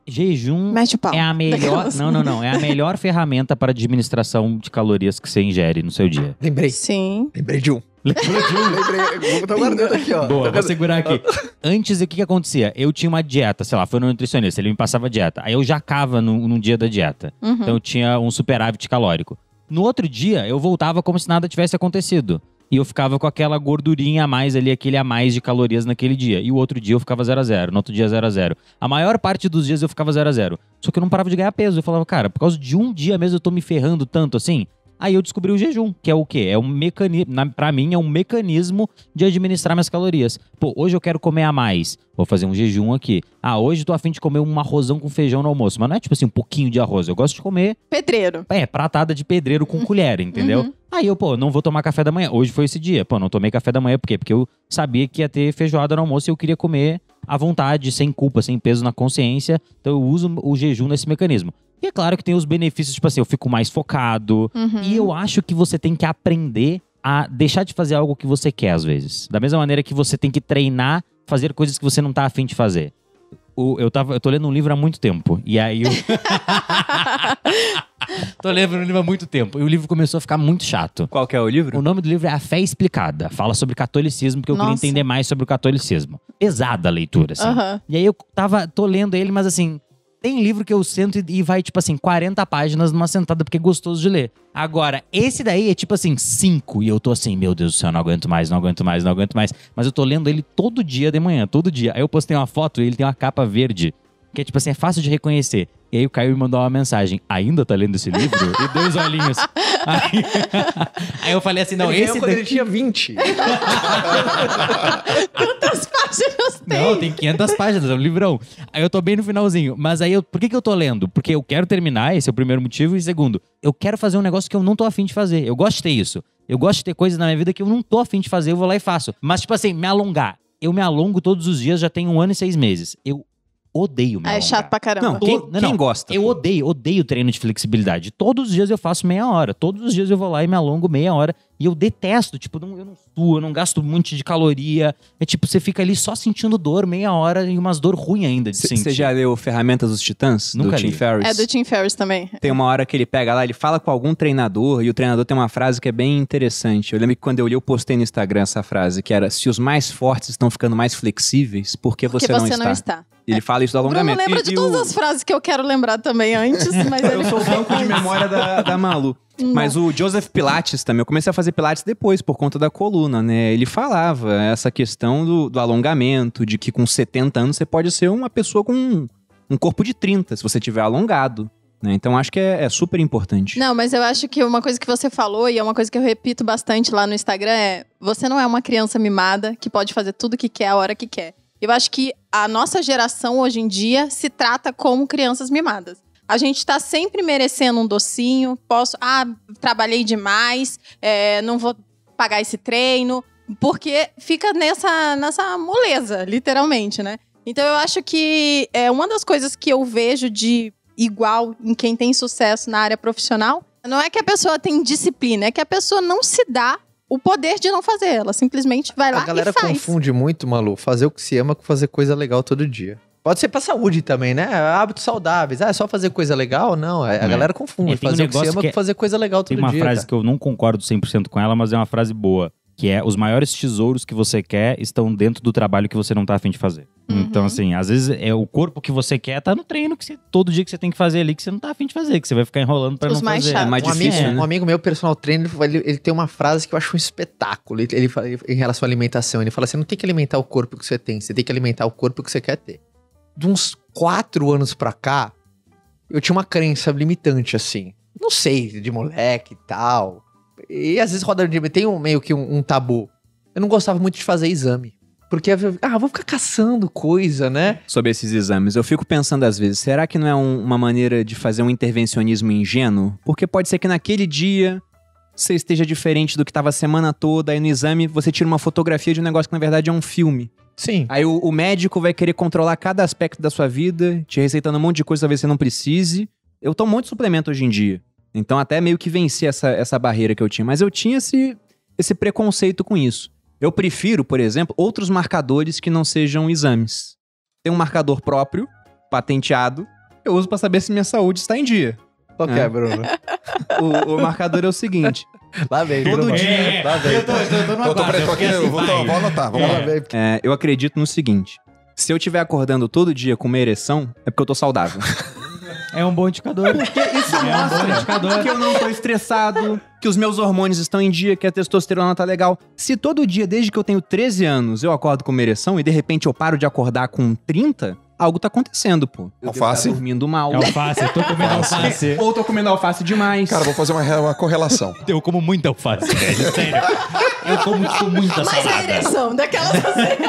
Jejum Mete o pau. é a melhor. Não, não, não. É a melhor ferramenta para administração de calorias que você ingere no seu dia. Lembrei. Sim. Lembrei de um. Lembrei. Eu tô guardando aqui, ó. Boa, vou segurar aqui. Antes, o que, que acontecia? Eu tinha uma dieta, sei lá, foi no nutricionista, ele me passava dieta. Aí eu jacava no, num dia da dieta. Uhum. Então eu tinha um superávit calórico. No outro dia, eu voltava como se nada tivesse acontecido. E eu ficava com aquela gordurinha a mais ali, aquele a mais de calorias naquele dia. E o outro dia eu ficava 0 a 0 no outro dia 0 a 0 A maior parte dos dias eu ficava 0 a 0 Só que eu não parava de ganhar peso. Eu falava, cara, por causa de um dia mesmo eu tô me ferrando tanto assim. Aí eu descobri o jejum, que é o quê? É um mecanismo, pra mim é um mecanismo de administrar minhas calorias. Pô, hoje eu quero comer a mais, vou fazer um jejum aqui. Ah, hoje tô afim de comer um arrozão com feijão no almoço, mas não é tipo assim um pouquinho de arroz, eu gosto de comer, Pedreiro. é, pratada de pedreiro com colher, entendeu? Uhum. Aí eu, pô, não vou tomar café da manhã. Hoje foi esse dia. Pô, não tomei café da manhã, por quê? Porque eu sabia que ia ter feijoada no almoço e eu queria comer à vontade, sem culpa, sem peso na consciência. Então eu uso o jejum nesse mecanismo. E é claro que tem os benefícios, tipo assim, eu fico mais focado. Uhum. E eu acho que você tem que aprender a deixar de fazer algo que você quer, às vezes. Da mesma maneira que você tem que treinar, fazer coisas que você não tá afim de fazer. O- eu, tava, eu tô lendo um livro há muito tempo. E aí eu, Tô lendo o livro há muito tempo. E o livro começou a ficar muito chato. Qual que é o livro? O nome do livro é A Fé Explicada. Fala sobre catolicismo, porque eu queria Nossa. entender mais sobre o catolicismo. Pesada a leitura, assim. E aí eu tava, tô lendo ele, mas assim, tem livro que eu sento e, vai, tipo assim, 40 páginas numa sentada, porque é gostoso de ler. Agora, esse daí é tipo assim, 5. E eu tô assim, meu Deus do céu, não aguento mais, não aguento mais, não aguento mais. Mas eu tô lendo ele todo dia de manhã, todo dia. Aí eu postei uma foto e ele tem uma capa verde. Que é tipo assim, é fácil de reconhecer. E aí o Caio me mandou uma mensagem. Ainda tá lendo esse livro? e dois olhinhos. Aí, aí eu falei assim, não, ele esse quando ele daqui... tinha 20. Quantas páginas tem? Não, tem 500 páginas, é um livrão. Aí eu tô bem no finalzinho. Mas aí, eu, por que, que eu tô lendo? Porque eu quero terminar, esse é o primeiro motivo. E segundo, eu quero fazer um negócio que eu não tô afim de fazer. Eu gosto de ter isso. Eu gosto de ter coisas na minha vida que eu não tô afim de fazer, eu vou lá e faço. Mas, tipo assim, me alongar. Eu me alongo todos os dias, já tem um ano e seis meses. Eu odeio me Ah, é alongar. chato pra caramba. Não, quem, não, quem gosta? Eu pô? odeio, odeio treino de flexibilidade. Todos os dias eu faço meia hora. Todos os dias eu vou lá e me alongo meia hora. E eu detesto, tipo, não- eu não suo, eu não gasto um monte de caloria. É tipo, você fica ali só sentindo dor meia hora e umas dor ruim ainda de sentir. Você já leu Ferramentas dos Titãs? Nunca do Tim li. Ferriss? É do Tim Ferriss também. Tem uma hora que ele pega lá, ele fala com algum treinador e o treinador tem uma frase que é bem interessante. Eu lembro que quando eu li, eu postei no Instagram essa frase, que era: se os mais fortes estão ficando mais flexíveis, por que Porque você, você não, não está? está. Ele fala isso do Bruno alongamento. lembra E- de e todas o- as frases que eu quero lembrar também antes, mas ele Eu sou o banco de memória da, da Malu. Mas o Joseph Pilates também, eu comecei a fazer Pilates depois, por conta da coluna, né? Ele falava essa questão do, do alongamento, de que com 70 anos você pode ser uma pessoa com um corpo de 30, se você tiver alongado. Né? Então acho que é, é super importante. Não, mas eu acho que uma coisa que você falou, e é uma coisa que eu repito bastante lá no Instagram, é: você não é uma criança mimada que pode fazer tudo que quer a hora que quer. Eu acho que a nossa geração hoje em dia se trata como crianças mimadas. A gente tá sempre merecendo um docinho, posso. Ah, trabalhei demais, é, não vou pagar esse treino. Porque fica nessa, nessa moleza, literalmente, né? Então eu acho que é uma das coisas que eu vejo de igual em quem tem sucesso na área profissional não é que a pessoa tem disciplina, é que a pessoa não se dá o poder de não fazer. Ela simplesmente vai lá A galera e faz. confunde muito, Malu, fazer o que se ama com fazer coisa legal todo dia. Pode ser pra saúde também, né? Hábitos saudáveis. Ah, é só fazer coisa legal? Não, é- a É. galera confunde. É, tem um fazer o que se ama que é- com fazer coisa legal todo Tem uma dia. frase cara. que eu não concordo 100% com ela, mas é uma frase boa. Que é, os maiores tesouros que você quer estão dentro do trabalho que você não tá afim de fazer. Uhum. Então, assim, às vezes é o corpo que você quer tá no treino que você, todo dia que você tem que fazer ali, que você não tá afim de fazer, que você vai ficar enrolando pra Os não mais fazer. chatos. É mais um difícil, amigo, né? um amigo meu, personal trainer, ele, ele tem uma frase que eu acho um espetáculo. Ele, ele fala em relação à alimentação. Ele fala assim: não tem que alimentar o corpo que você tem, você tem que alimentar o corpo que você quer ter. De uns quatro anos pra cá, eu tinha uma crença limitante, assim. Não sei, de moleque e tal. E às vezes roda de. Tem um, meio que um, um tabu. Eu não gostava muito de fazer exame. Porque, ah, vou ficar caçando coisa, né? Sobre esses exames, eu fico pensando às vezes, será que não é um- uma maneira de fazer um intervencionismo ingênuo? Porque pode ser que naquele dia você esteja diferente do que estava a semana toda, aí no exame você tira uma fotografia de um negócio que na verdade é um filme. Sim. Aí o, o médico vai querer controlar cada aspecto da sua vida, te receitando um monte de coisa talvez você não precise. Eu tomo um monte de suplemento hoje em dia. Então até meio que venci essa, essa barreira que eu tinha. Mas eu tinha esse, esse preconceito com isso. Eu prefiro, por exemplo, outros marcadores que não sejam exames. Tem um marcador próprio, patenteado, eu uso pra saber se minha saúde está em dia. Qual que é, É. Bruno? O, o marcador é o seguinte: Lá vem, Todo Bruno. dia. Lá vem. eu tô, eu tô, eu tô no Eu tô, aqui, eu vou, assim, vou anotar, vamos Lá lá. vem. é, eu acredito no seguinte: se eu estiver acordando todo dia com uma ereção, é porque eu tô saudável. É um bom indicador. Porque isso É um bom indicador. que eu não tô estressado, que os meus hormônios estão em dia, que a testosterona tá legal. Se todo dia, desde que eu tenho 13 anos, eu acordo com uma ereção e de repente eu paro de acordar com 30, algo tá acontecendo, pô. Eu Alface? tá dormindo mal. É alface, eu tô comendo alface. Ou tô comendo alface demais. Cara, vou fazer uma, uma correlação. Eu como muita alface, velho, sério. Eu como com muita Mas a salada. ereção daquelas assim.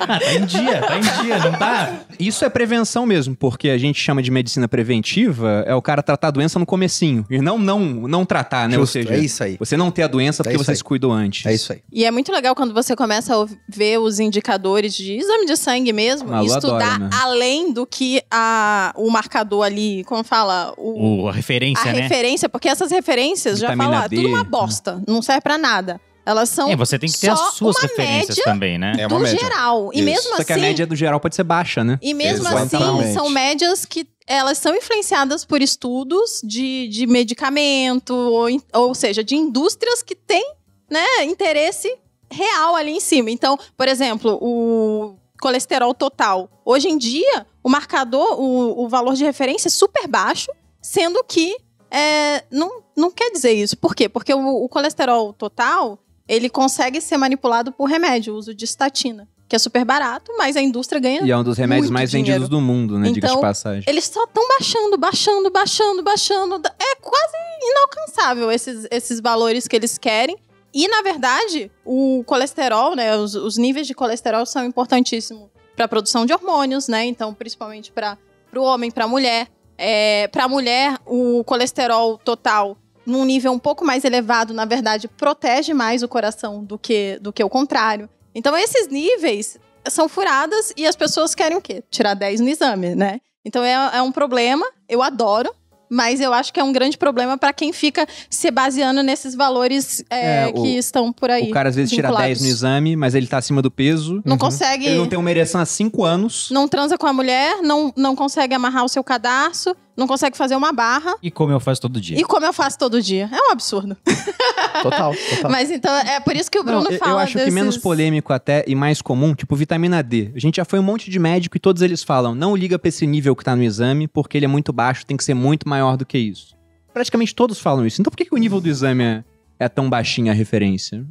Ah, tá em dia, tá em dia, não tá? Isso é prevenção mesmo, porque a gente chama de medicina preventiva, é o cara tratar a doença no comecinho. E não não, não tratar, né? Justo, Ou seja, é isso aí. você não ter a doença porque isso você aí. se cuidou antes. É isso aí. E é muito legal quando você começa a ver os indicadores de exame de sangue mesmo Malu e estudar né? além do que a, o marcador ali, como fala, o, O, a referência, a né? referência, porque essas referências já Vitamina falam, ah, D, tudo uma né? bosta, não serve pra nada. Elas são É, você tem que ter as suas referências média também, né? É uma do média. geral. E Isso. mesmo Só assim, que a média do geral pode ser baixa, né? e mesmo Exatamente. assim, são médias que elas são influenciadas por estudos de, de medicamento, ou, ou seja, de indústrias que têm né, interesse real ali em cima. Então, por exemplo, o colesterol total. Hoje em dia, o marcador, o, o valor de referência é super baixo, sendo que é, não, não quer dizer isso. Por quê? Porque o, o colesterol total, ele consegue ser manipulado por remédio, o uso de estatina, que é super barato, mas a indústria ganha E é um dos remédios mais dinheiro. vendidos do mundo, né? Diga-se de Então, passagem. eles só estão baixando, baixando, baixando, baixando. É quase inalcançável esses, esses valores que eles querem. E, na verdade, o colesterol, né? Os, os níveis de colesterol são importantíssimos para a produção de hormônios, né? Então, principalmente para o homem, para a mulher. É, para a mulher, o colesterol total num nível um pouco mais elevado, na verdade, protege mais o coração do que, do que o contrário. Então, esses níveis são furadas e as pessoas querem o quê? Tirar 10 no exame, né? Então é, é um problema, eu adoro, mas eu acho que é um grande problema para quem fica se baseando nesses valores é, É, o- que estão por aí. O cara às vezes tira vinculados. 10 no exame, mas ele tá acima do peso. Não consegue. Ele não tem uma ereção há 5 anos. não transa com a mulher, não, não consegue amarrar o seu cadarço, não consegue fazer uma barra. E como eu faço todo dia. E como eu faço todo dia. É um absurdo. Total, total. Mas então, é por isso que o Bruno Não, eu- fala eu acho que desses- menos polêmico até e mais comum, tipo vitamina D. A gente já foi um monte de médico e todos eles falam: não liga pra esse nível que tá no exame, porque ele é muito baixo, tem que ser muito maior do que isso. Praticamente todos falam isso. Então por que, que o nível do exame é, é tão baixinho a referência?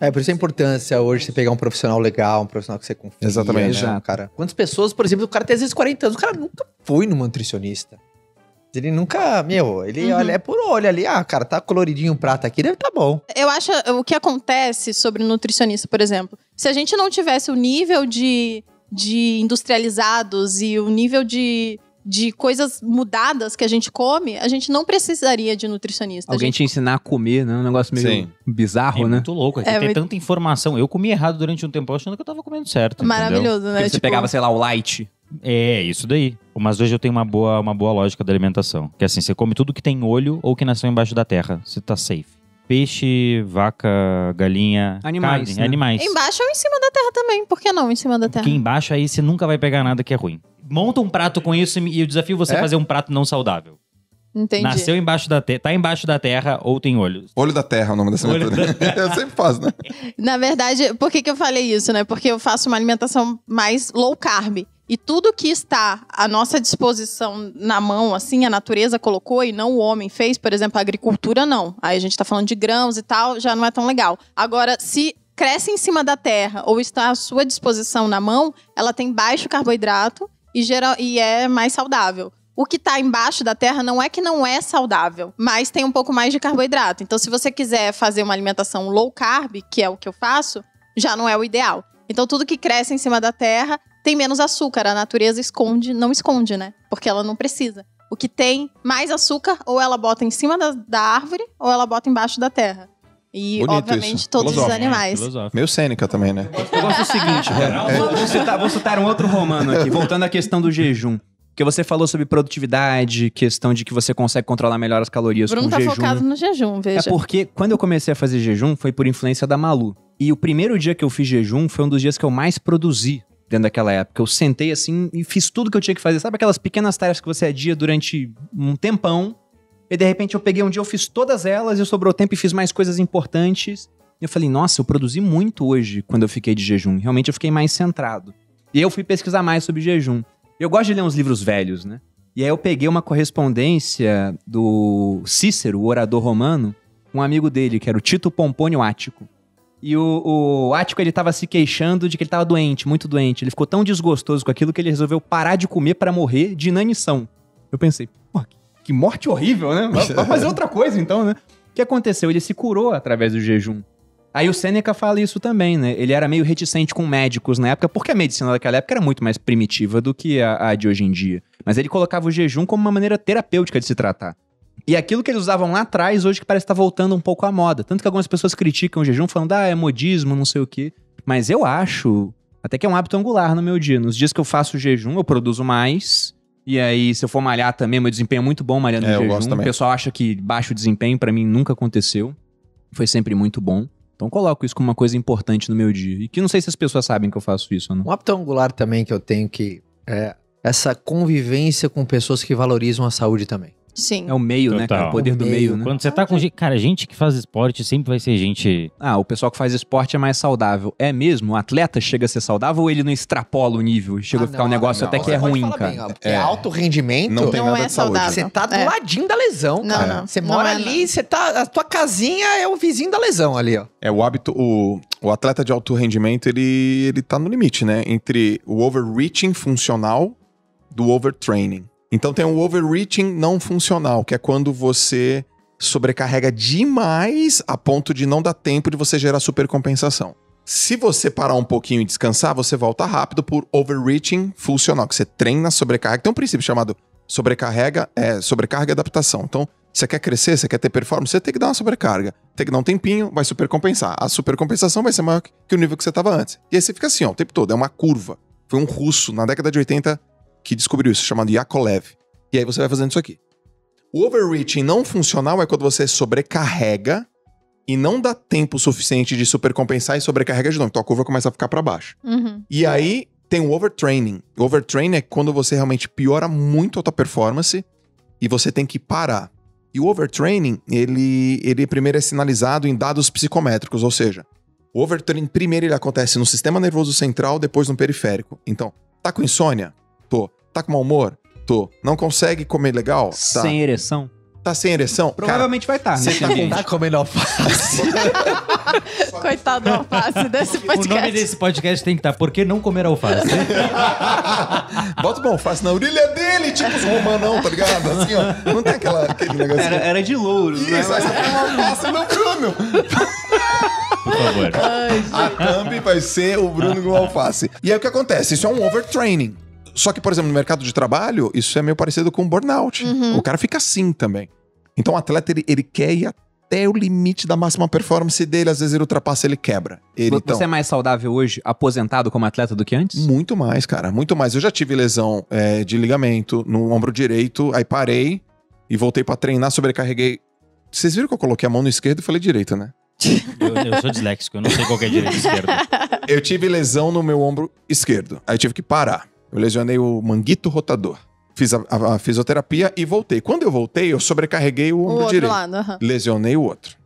É, por isso a importância hoje você pegar um profissional legal, um profissional que você confia. Exatamente. né, Exato. cara. Quantas pessoas, por exemplo, o cara tem às vezes 40 anos, o cara nunca foi numa nutricionista. Ele nunca, meu, ele Uhum. olha, é por olho ali, ah, cara, tá coloridinho o prato aqui, deve tá bom. Eu acho o que acontece sobre nutricionista, por exemplo. Se a gente não tivesse o nível de, de industrializados e o nível de, de coisas mudadas que a gente come, a gente não precisaria de nutricionista. A Alguém gente- te ensinar a comer, né? Um negócio meio Sim. bizarro, É né? muito louco. Aqui É tem muito- tanta informação. Eu comi errado durante um tempo achando que eu tava comendo certo. entendeu? Maravilhoso, né? Porque você Tipo, pegava, sei lá, o light. É, isso daí. Mas hoje eu tenho uma boa, uma boa lógica da alimentação. Que é assim, você come tudo que tem olho ou que nasceu embaixo da terra. Você tá safe. Peixe, vaca, galinha, Animais, carne, né? animais. Embaixo ou em cima da terra também. Por que não em cima da terra? Porque embaixo aí você nunca vai pegar nada que é ruim. Monta um prato com isso e eu desafio você a É? fazer um prato não saudável. Entendi. Nasceu embaixo da terra, tá embaixo da terra ou tem olho. Olho da Terra é o nome dessa Olho aventura. Eu sempre faço, né? Na verdade, por que, que eu falei isso, né? Porque eu faço uma alimentação mais low carb. E tudo que está à nossa disposição na mão, assim, a natureza colocou e não o homem fez, por exemplo, a agricultura, não. Aí a gente tá falando de grãos e tal, já não é tão legal. Agora, se cresce em cima da terra ou está à sua disposição na mão, ela tem baixo carboidrato e, geral, e é mais saudável. O que está embaixo da terra não é que não é saudável, mas tem um pouco mais de carboidrato. Então, se você quiser fazer uma alimentação low carb, que é o que eu faço, já não é o ideal. Então, tudo que cresce em cima da terra tem menos açúcar. A natureza esconde, não esconde, né? Porque ela não precisa. O que tem mais açúcar, ou ela bota em cima da, da árvore, ou ela bota embaixo da terra. E, Bonito obviamente, isso. todos os Filosófico. animais. Filosófico. Meio cênica também, né? Eu gosto do seguinte, Romano. Vou, vou citar, vou citar um outro romano aqui, voltando à questão do jejum. Porque você falou sobre produtividade, questão de que você consegue controlar melhor as calorias Bruno com tá jejum. focado no jejum, É veja. porque quando eu comecei a fazer jejum foi por influência da Malu. E o primeiro dia que eu fiz jejum foi um dos dias que eu mais produzi dentro daquela época. Eu sentei assim e fiz tudo que eu tinha que fazer. Sabe aquelas pequenas tarefas que você adia durante um tempão? E de repente eu peguei um dia, eu fiz todas elas e sobrou tempo e fiz mais coisas importantes. E eu falei, nossa, eu produzi muito hoje quando eu fiquei de jejum. Realmente eu fiquei mais centrado. E aí eu fui pesquisar mais sobre jejum. Eu gosto de ler uns livros velhos, né? E aí eu peguei uma correspondência do Cícero, o orador romano, um amigo dele, que era o Tito Pompônio Ático. E o, o Ático, ele tava se queixando de que ele tava doente, muito doente. Ele ficou tão desgostoso com aquilo que ele resolveu parar de comer para morrer de inanição. Eu pensei, pô, que- morte horrível, né? Vai fazer outra coisa então, né? O que aconteceu? Ele se curou através do jejum. Aí o Sêneca fala isso também, né? Ele era meio reticente com médicos na época, porque a medicina daquela época era muito mais primitiva do que a, a de hoje em dia. Mas ele colocava o jejum como uma maneira terapêutica de se tratar. E aquilo que eles usavam lá atrás, hoje que parece estar voltando um pouco à moda. Tanto que algumas pessoas criticam o jejum falando, ah, é modismo, não sei o quê. Mas eu acho até que é um hábito angular no meu dia. Nos dias que eu faço jejum, eu produzo mais. E aí, se eu for malhar também, meu desempenho é muito bom malhando É, no eu jejum. O pessoal acha que baixo desempenho, pra mim, nunca aconteceu. Foi sempre muito bom. Então coloco isso como uma coisa importante no meu dia. E que não sei se as pessoas sabem que eu faço isso ou não. Um hábito angular também que eu tenho que é essa convivência com pessoas que valorizam a saúde também. Sim. É o meio, né, cara? Total. O poder do O meio, meio. né? Quando você tá com gente. Cara, gente que faz esporte sempre vai ser gente. Ah, o pessoal que faz esporte é mais saudável. É mesmo? O atleta chega a ser saudável ou ele não extrapola o nível? Chega Ah, a ficar um não, negócio não, até que é ruim, cara. bem, porque É. alto rendimento. Não tem Não nada é de saudável. Você tá do É. ladinho da lesão, Não, cara. não. Você Não mora é, ali, você tá. A tua casinha é o vizinho da lesão ali, ó. É, o hábito, o, o atleta de alto rendimento, ele, ele tá no limite, né? Entre o overreaching funcional do overtraining. Então tem o overreaching não funcional, que é quando você sobrecarrega demais a ponto de não dar tempo de você gerar supercompensação. Se você parar um pouquinho e descansar, você volta rápido por overreaching funcional, que você treina sobrecarga. Tem um princípio chamado sobrecarrega, é sobrecarga e adaptação. Então, você quer crescer, você quer ter performance, você tem que dar uma sobrecarga. Tem que dar um tempinho, vai supercompensar. A supercompensação vai ser maior que o nível que você estava antes. E aí você fica assim, ó, o tempo todo, é uma curva. Foi um russo na década de 80 que descobriu isso, chamado Yakolev. E aí você vai fazendo isso aqui. O overreaching não funcional é quando você sobrecarrega e não dá tempo suficiente de supercompensar e sobrecarrega de novo. Então a curva começa a ficar para baixo. Uhum. E aí tem o overtraining. O overtraining é quando você realmente piora muito a tua performance e você tem que parar. E o overtraining, ele, ele primeiro é sinalizado em dados psicométricos, ou seja, o overtraining primeiro ele acontece no sistema nervoso central, depois no periférico. Então, tá com insônia? Tô. Tá com mau humor? Tô. Não consegue comer legal? Tá. Sem ereção? Tá sem ereção? Cara, Provavelmente vai estar você tá com- ambiente. Tá comendo alface. Coitado do alface desse O nome podcast. desse podcast tem que estar Por que não comer alface? bota uma alface na orelha dele, tipo os romanão, tá ligado? Assim, ó. Não tem aquela, aquele negócio. Era, era de louro, né? Isso, aí você põe uma alface no câmbio. Por favor. A thumb vai ser o Bruno com alface. E aí o que acontece? Isso é um overtraining. Só que, por exemplo, no mercado de trabalho, isso é meio parecido com burnout. O cara fica assim também. Então o atleta, ele, ele quer ir até o limite da máxima performance dele. Às vezes ele ultrapassa, ele quebra. Ele, então, Você é mais saudável hoje, aposentado como atleta do que antes? Muito mais, cara. Muito mais. Eu já tive lesão é, de ligamento no ombro direito, aí parei e voltei pra treinar, sobrecarreguei. Vocês viram que eu coloquei a mão no esquerdo e falei direita, né? Eu, eu sou disléxico, eu não sei qual que é direita e esquerda. Eu tive lesão no meu ombro esquerdo. Aí tive que parar. Eu lesionei o manguito rotador. Fiz a, a- a fisioterapia e voltei. Quando eu voltei, eu sobrecarreguei o O ombro outro direito. lado. aham. Lesionei o outro.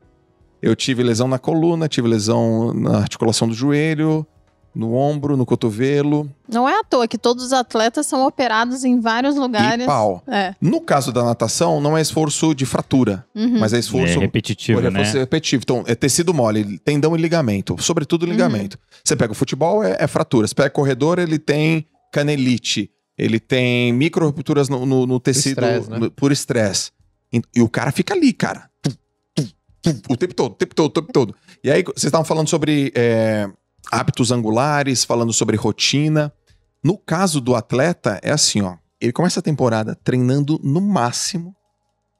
Eu tive lesão na coluna, tive lesão na articulação do joelho, no ombro, no cotovelo Não é à toa que todos os atletas são operados em vários lugares. e pau. É. No caso da natação, não é esforço de fratura, Uhum. mas é É esforço repetitivo, por né? repetitivo. Então, é tecido mole, tendão e ligamento, sobretudo ligamento. Você pega o futebol, é, é fratura. Você pega corredor, ele tem canelite, ele tem micro rupturas no, no- no tecido estresse, né? por estresse. E, e o cara fica ali, cara. O tempo todo, o tempo todo, o tempo todo. E aí, vocês estavam falando sobre é, hábitos angulares, falando sobre rotina. No caso do atleta, é assim, ó. Ele começa a temporada treinando no máximo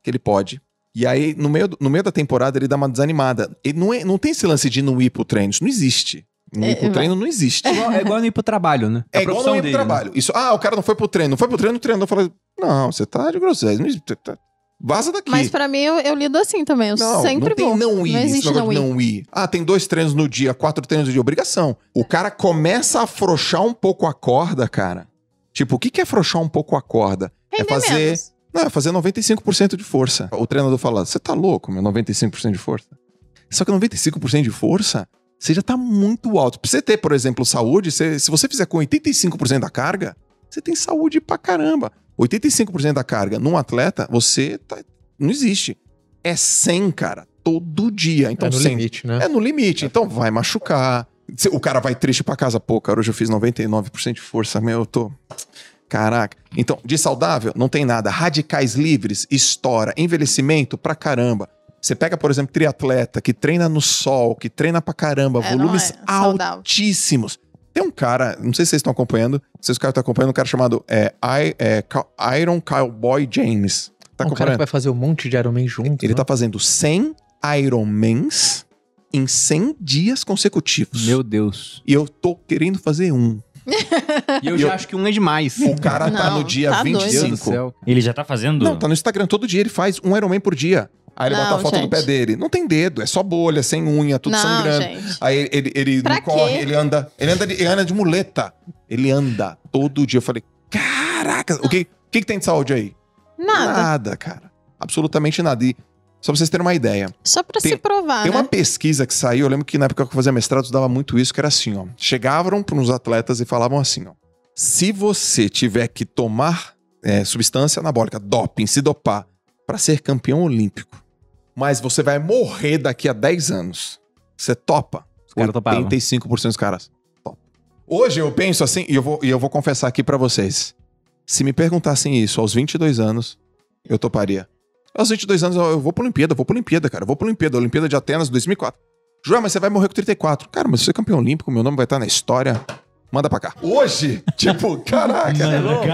que ele pode. E aí, no meio, no meio da temporada, ele dá uma desanimada. Ele não, é- não tem esse lance de não ir pro treino. Isso não existe. Ir É, pro treino não existe. É igual, é igual não ir pro trabalho, né? É A igual não ir pro dele, né? trabalho. Isso, ah, o cara não foi pro treino. Não foi pro treino, o treinador fala: Não, você tá de não existe, tá- Vaza daqui. Mas pra mim, eu, eu lido assim também. Eu não, sempre não tem vou. não ir. Não esse existe não de ir. não ir. Ah, tem dois treinos no dia, quatro treinos no dia. Obrigação. O cara começa a afrouxar um pouco a corda, cara. Tipo, o que é afrouxar um pouco a corda? é Render fazer. menos. Não, é fazer 95% de força. O treinador fala: Você tá louco, meu? 95% de força. Só que 95% de força, você já tá muito alto. Pra você ter, por exemplo, saúde, você- se você fizer com 85% da carga, você tem saúde pra caramba. 85% da carga num atleta, você tá- não existe. É 100, cara, todo dia. Então, é no 100 limite, né? é no limite, então vai machucar. O cara vai triste pra casa, pô, cara, hoje eu fiz 99% de força, meu, eu tô. Caraca. Então, de saudável, não tem nada. Radicais livres, estoura. Envelhecimento, pra caramba. Você pega, por exemplo, triatleta que treina no sol, que treina pra caramba, É, volumes é saudável. altíssimos. Tem um cara, não sei se vocês estão acompanhando, se vocês estão acompanhando, um cara chamado é, I- é, Iron Cowboy James. Tá um cara que vai fazer um monte de Ironman junto. Ele né? tá fazendo 100 Ironmans em 100 dias consecutivos. Meu Deus. E eu tô querendo fazer um. E eu E já eu- acho que um é demais. O cara tá Não, no dia tá doido. Meu Deus do 25. céu. Ele já tá fazendo? Não, tá no Instagram todo dia, ele faz um Ironman por dia. Aí ele Não, bota a foto do gente. pé dele. Não tem dedo, é só bolha, sem unha, tudo não, sangrando. gente. Aí ele, ele, ele não corre, quê? ele anda, ele anda de, ele anda de muleta. Ele anda todo dia. Eu falei, cara, caraca, o que, o que, que tem de saúde aí? Nada. Nada, cara. Absolutamente nada. E só pra vocês terem uma ideia. Só pra Tem- se provar, Tem né? uma pesquisa que saiu, eu lembro que na época que eu fazia mestrado, dava muito isso, que era assim, ó. Chegavam para uns atletas e falavam assim, ó. Se você tiver que tomar é, substância anabólica, doping, se dopar, para ser campeão olímpico, mas você vai morrer daqui a 10 anos, você topa? Os caras topavam. 85% dos caras topam. Hoje eu penso assim, e eu vou, e eu vou confessar aqui pra vocês. Se me perguntassem isso aos 22 anos, eu toparia. Aos 22 anos, eu vou pra Olimpíada, vou pra Olimpíada, cara. Eu vou pra Olimpíada, Olimpíada de Atenas 2004. João, mas você vai morrer com 34. Cara, mas se você é campeão olímpico, meu nome vai estar na história. Manda pra cá. Hoje, tipo, caraca. é louco.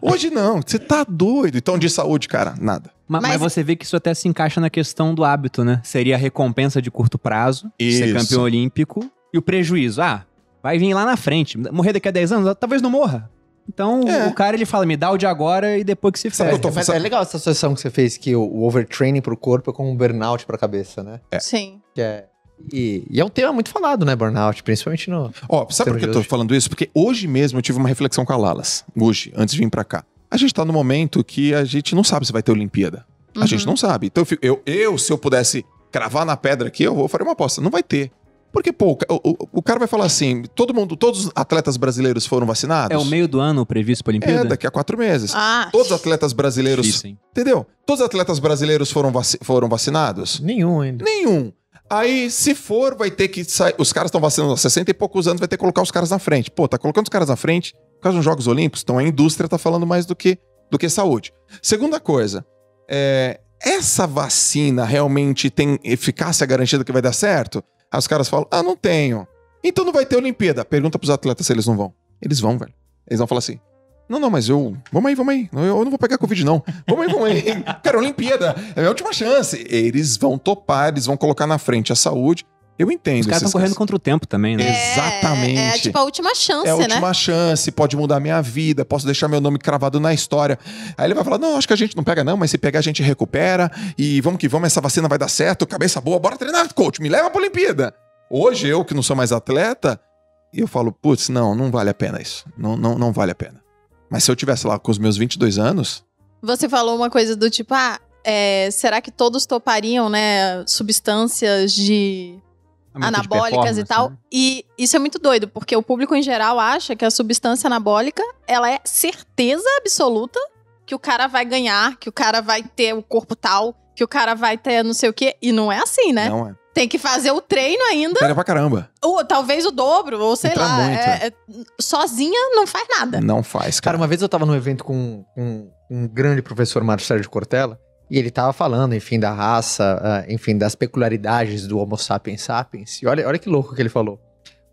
Hoje não, você tá doido. Então, de saúde, cara, nada. Ma- Mas... Mas- você vê que isso até se encaixa na questão do hábito, né? Seria a recompensa de curto prazo, ser Isso. campeão olímpico, e o prejuízo. Ah, vai vir lá na frente. Morrer daqui a 10 anos? Talvez não morra. Então, É. o cara, ele fala, me dá o de agora e depois que se Sabe É, faz. eu tô- mas é legal essa associação que você fez, que o, o overtraining pro corpo é como um burnout pra cabeça, né? É. Sim. Que é, e, e é um tema muito falado, né, burnout, principalmente no... Ó, sabe por que eu tô hoje. falando isso? Porque hoje mesmo eu tive uma reflexão com a Lalas. Hoje, antes de vir pra cá. A gente tá no momento que a gente não sabe se vai ter Olimpíada. A Uhum. gente não sabe. Então eu, fico- eu, eu, se eu pudesse cravar na pedra aqui, eu vou fazer uma aposta. Não vai ter. Porque, pô, o, o- o- cara vai falar assim: todo mundo, todos os atletas brasileiros foram vacinados? É o meio do ano previsto pra É, Olimpíada? daqui a quatro meses. Ah, Todos os atletas brasileiros. Difícil? Entendeu? Todos os atletas brasileiros foram, vaci- foram vacinados? Nenhum ainda. Nenhum. Aí, se for, vai ter que sair. Os caras estão vacinando há 60 e poucos anos, vai ter que colocar os caras na frente. Pô, tá colocando os caras na frente por causa dos Jogos Olímpicos, então a indústria tá falando mais do que, do que saúde. Segunda coisa, é, essa vacina realmente tem eficácia garantida que vai dar certo? Aí os caras falam, ah, não tenho. Então não vai ter Olimpíada. Pergunta pros atletas se eles não vão. Eles vão, velho. Eles vão falar assim. Não, não, mas eu. Vamos aí, vamos aí. Eu, não vou pegar Covid, não. Vamos aí, vamos aí. Cara, Olimpíada. É a minha última chance. Eles vão topar, eles vão colocar na frente a saúde. Eu entendo. Os caras estão correndo contra o tempo também, né? é, exatamente. É, tipo a última chance, É a né? última chance, pode mudar minha vida, posso deixar meu nome cravado na história. Aí ele vai falar: não, acho que a gente não pega, não, mas se pegar, a gente recupera. E vamos que vamos, essa vacina vai dar certo, cabeça boa, bora treinar, coach, me leva pra Olimpíada. Hoje, eu que não sou mais atleta, eu falo, putz, não, não vale a pena isso. Não, não, não vale a pena. Mas se eu tivesse lá com os meus 22 anos, Você falou uma coisa do tipo, ah, é, será que todos topariam, né, substâncias de anabólicas e tal? né? E isso é muito doido, porque o público em geral acha que a substância anabólica, ela é certeza absoluta que o cara vai ganhar, que o cara vai ter o corpo tal, que o cara vai ter não sei o quê, e não é assim, né? não é. Tem que fazer o treino ainda, Pega pra caramba. ou talvez o dobro, ou sei Entra lá. muito. é- é- sozinha não faz nada. Não faz, Cara, cara. uma vez eu tava num evento com, com um grande professor, Mário Sérgio Cortella, e ele tava falando, enfim, da raça, ah, enfim, das peculiaridades do Homo sapiens sapiens. E olha, olha que louco que ele falou.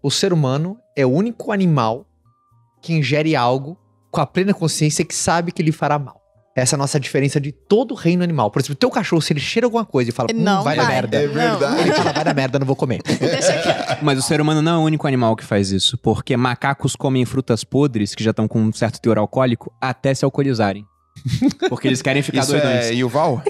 O ser humano é o único animal que ingere algo com a plena consciência que sabe que lhe fará mal. Essa é a nossa diferença de todo o reino animal. Por exemplo, o teu cachorro, se ele cheira alguma coisa e fala, hum, Não vai, vai. dar merda. É verdade. Ele fala, vai dar merda, não vou comer. Mas o ser humano não é o único animal que faz isso, porque macacos comem frutas podres, que já estão com um certo teor alcoólico, até se alcoolizarem. Porque eles querem ficar Isso doidões. é Yuval?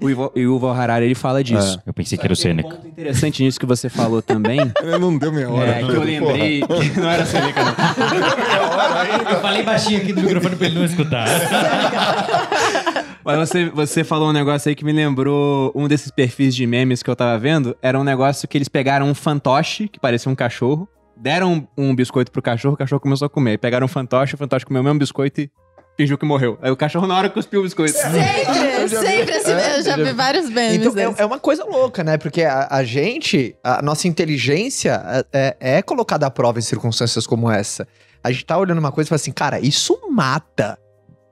O Yuval, o Yuval Harari, ele fala disso. Eu pensei que era o Tem um ponto interessante nisso que você falou também. não deu minha é, que eu lembrei que não era Sêneca, não. Eu falei baixinho aqui do microfone pra ele não escutar. Mas você, você falou um negócio aí que me lembrou um desses perfis de memes que eu tava vendo. Era um negócio que eles pegaram um fantoche, que parecia um cachorro, deram um, um biscoito pro cachorro, o cachorro começou a comer. Pegaram um fantoche, o fantoche comeu o mesmo biscoito e fingiu que morreu. Aí o cachorro na hora cuspiu o biscoito. Sempre, sempre assim. É, eu já vi vários memes Então é, é uma coisa louca, né? Porque a, a gente, a nossa inteligência é, é, é colocada à prova em circunstâncias como essa. A gente tá olhando uma coisa e fala assim, cara, isso mata.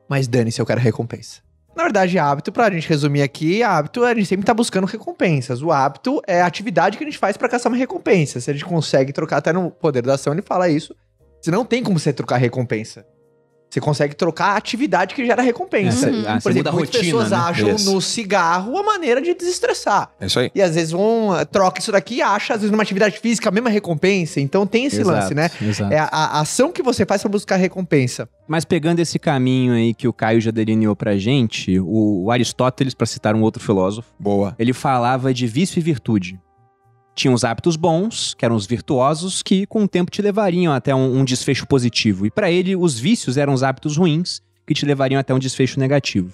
Mas dane-se, eu quero recompensa. Na verdade, hábito, pra gente resumir aqui, hábito, a gente sempre tá buscando recompensas. O hábito é a atividade que a gente faz pra caçar uma recompensa. Se a gente consegue trocar, até no poder da ação ele fala isso. Você não tem como você trocar recompensa. Você consegue trocar a atividade que gera recompensa. Uhum. Ah, Por exemplo, muitas rotina, pessoas né? acham Isso. no cigarro a maneira de desestressar. É isso aí. E às vezes vão, eh, troca isso daqui e acha, às vezes, numa atividade física, a mesma recompensa. Então tem esse Exato, lance, né? Exato. É a, a ação que você faz pra buscar recompensa. Mas pegando esse caminho aí que o Caio já delineou pra gente, o, o Aristóteles, pra citar um outro filósofo, Boa. ele falava de vício e virtude. Tinha os hábitos bons, que eram os virtuosos, que com o tempo te levariam até um, um desfecho positivo. E para ele, os vícios eram os hábitos ruins, que te levariam até um desfecho negativo.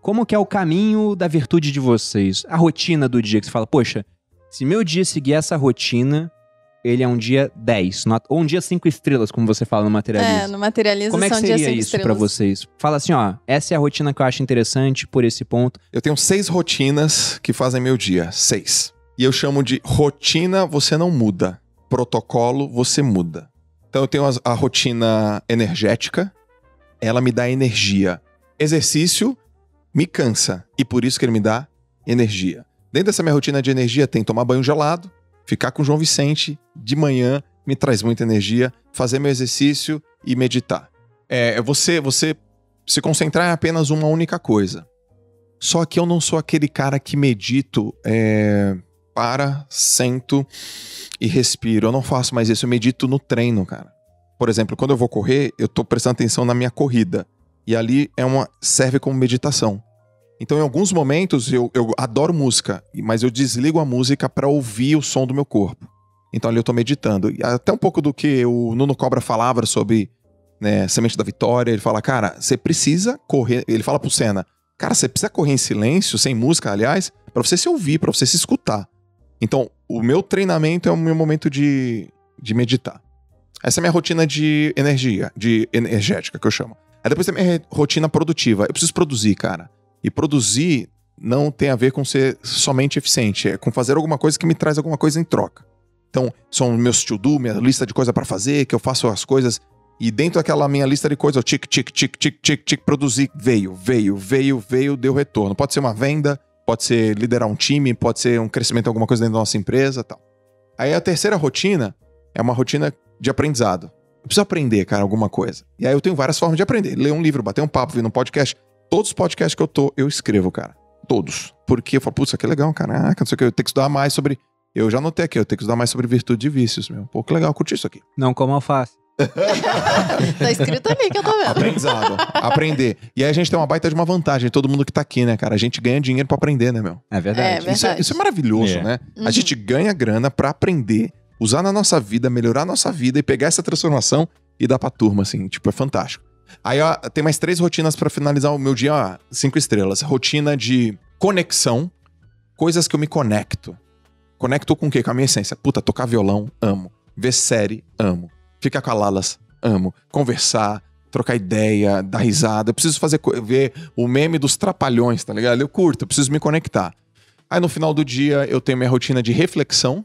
Como que é o caminho da virtude de vocês? A rotina do dia que você fala, poxa, se meu dia seguir essa rotina, ele é um dia 10, not- ou um dia 5 estrelas, como você fala no É, materialismo. no materialismo Como é que seria isso pra estrelas. vocês? Fala assim, ó, essa é a rotina que eu acho interessante por esse ponto. Eu tenho seis rotinas que fazem meu dia. Seis. E eu chamo de rotina você não muda. Protocolo você muda. Então eu tenho a rotina energética. Ela me dá energia. Exercício me cansa. E por isso que ele me dá energia. Dentro dessa minha rotina de energia tem tomar banho gelado, ficar com o João Vicente de manhã, me traz muita energia, fazer meu exercício e meditar. É você, você se concentrar em apenas uma única coisa. Só que eu não sou aquele cara que medito, é, para, sento e respiro. Eu não faço mais isso, eu medito no treino, cara. Por exemplo, quando eu vou correr, eu tô prestando atenção na minha corrida. E ali é uma serve como meditação. Então, em alguns momentos, eu, eu adoro música, mas eu desligo a música para ouvir o som do meu corpo. Então, ali eu tô meditando. E até um pouco do que o Nuno Cobra falava sobre né, Semente da Vitória. Ele fala, cara, você precisa correr. Ele fala pro Senna, cara, você precisa correr em silêncio, sem música, aliás, para você se ouvir, para você se escutar. Então, o meu treinamento é o meu momento de, de meditar. Essa é a minha rotina de energia, de energética, que eu chamo. Aí depois tem a minha rotina produtiva. Eu preciso produzir, cara. E produzir não tem a ver com ser somente eficiente, é com fazer alguma coisa que me traz alguma coisa em troca. Então, são meus to-do, minha lista de coisa para fazer, que eu faço as coisas e dentro daquela minha lista de coisas, eu tic, tic, tic, tic, tic, tic, produzir, veio, veio, veio, veio, deu retorno. Pode ser uma venda, pode ser liderar um time, pode ser um crescimento alguma coisa dentro da nossa empresa tal. Aí a terceira rotina é uma rotina de aprendizado. Eu preciso aprender, cara, alguma coisa. E aí eu tenho várias formas de aprender. Ler um livro, bater um papo, vir num podcast. Todos os podcasts que eu tô, eu escrevo, cara. Todos. Porque eu falo, putz, aqui é legal, caraca, não sei o que. Eu tenho que estudar mais sobre. Eu já anotei aqui, eu tenho que estudar mais sobre virtude e vícios, meu. Pô, que legal, curti isso aqui. Não como alface. Tá escrito ali que eu tô vendo. Aprendizado. aprender. E aí a gente tem uma baita de uma vantagem, todo mundo que tá aqui, né, cara? A gente ganha dinheiro pra aprender, né, meu? É verdade. É, Isso é, Verdade. isso é maravilhoso, É. né? Uhum. A gente ganha grana pra aprender, usar na nossa vida, melhorar a nossa vida e pegar essa transformação e dar pra turma, assim. Tipo, é fantástico. Aí, ó, tem mais três rotinas pra finalizar o meu dia, ó, cinco estrelas. Rotina de conexão, coisas que eu me conecto. Conecto com o quê? Com a minha essência. Puta, tocar violão, amo. Ver série, amo. Ficar com a Lalas, amo. Conversar, trocar ideia, dar risada. Eu preciso fazer ver o meme dos trapalhões, tá ligado? Eu curto, eu preciso me conectar. Aí no final do dia eu tenho minha rotina de reflexão.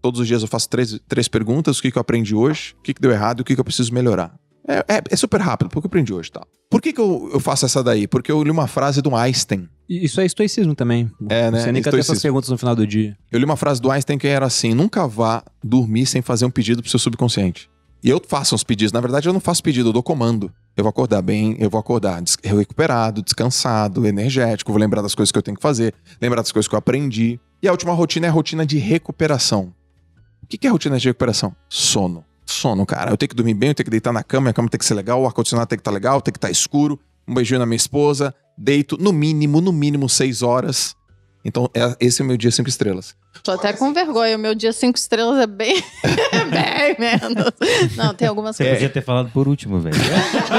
Todos os dias eu faço três, três perguntas: o que, que eu aprendi hoje, o que, que deu errado e o que, que eu preciso melhorar. É, é- é super rápido, porque eu aprendi hoje tal. Por que, que eu, eu faço essa daí? Porque eu li uma frase do Einstein. Isso é estoicismo também. É, né? Você nem ter essas perguntas no final do dia. Eu li uma frase do Einstein que era assim: nunca vá dormir sem fazer um pedido pro seu subconsciente. E eu faço uns pedidos. Na verdade, eu não faço pedido, eu dou comando. Eu vou acordar bem, eu vou acordar des- recuperado, descansado, energético, vou lembrar das coisas que eu tenho que fazer, lembrar das coisas que eu aprendi. E a última rotina é a rotina de recuperação. O que é rotina de recuperação? Sono. Sono, cara. Eu tenho que dormir bem, eu tenho que deitar na cama, a cama tem que ser legal, o ar-condicionado tem que estar legal, tem que estar escuro, um beijinho na minha esposa, deito no mínimo, no mínimo seis horas. Então, é- esse é o meu dia cinco estrelas. Tô até com vergonha. O meu dia cinco estrelas é bem, bem menos. Não, tem algumas Você coisas. podia ter falado por último, velho.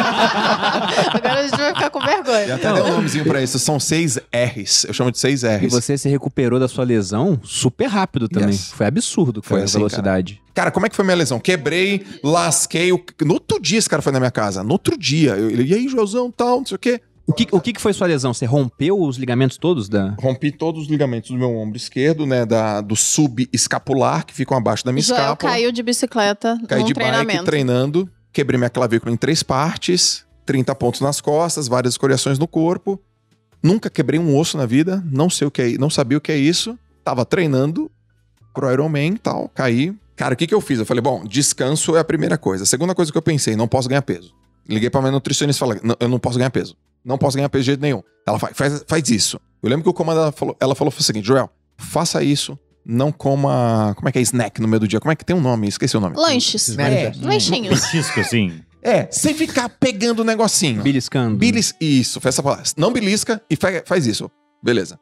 Agora a gente vai ficar com Já vergonha. até deu um nomezinho pra isso. São seis R's. Eu chamo de seis E R's. você se recuperou da sua lesão super rápido também. Yes. Foi absurdo, Foi cara, a assim, velocidade. Cara, como é que foi minha lesão? Quebrei, lasquei. o- No outro dia esse cara foi na minha casa. No outro dia. Eu, ele, e aí, Joãozão, tal, não sei o quê. O que, o que que foi sua lesão? Você rompeu os ligamentos todos da... Rompi todos os ligamentos do meu ombro esquerdo, né? Da, do subescapular, que ficam abaixo da minha Joel escápula. caiu de bicicleta Caí num de treinamento. bike treinando. Quebrei minha clavícula em três partes. 30 pontos nas costas, várias escoriações no corpo. Nunca quebrei um osso na vida. Não sei o que é, não sabia o que é isso. Tava treinando pro Ironman e tal. Caí. Cara, o que, que eu fiz? Eu falei, bom, descanso é a primeira coisa. A segunda coisa que eu pensei, não posso ganhar peso. Liguei pra minha nutricionista e falei, "Não, eu não posso ganhar peso. Não posso ganhar peso de jeito nenhum. Ela faz, faz, faz isso. Eu lembro que o comando ela falou, ela falou o seguinte, Joel, faça isso, não coma. Como é que é snack no meio do dia? Como é que tem um nome? Esqueci o nome. Lanches. É. Lanchinhos. Petisco, assim. É, sem ficar pegando o negocinho. Beliscando? Bilis, isso, foi essa palavra. Não belisca e fa- faz isso. Beleza.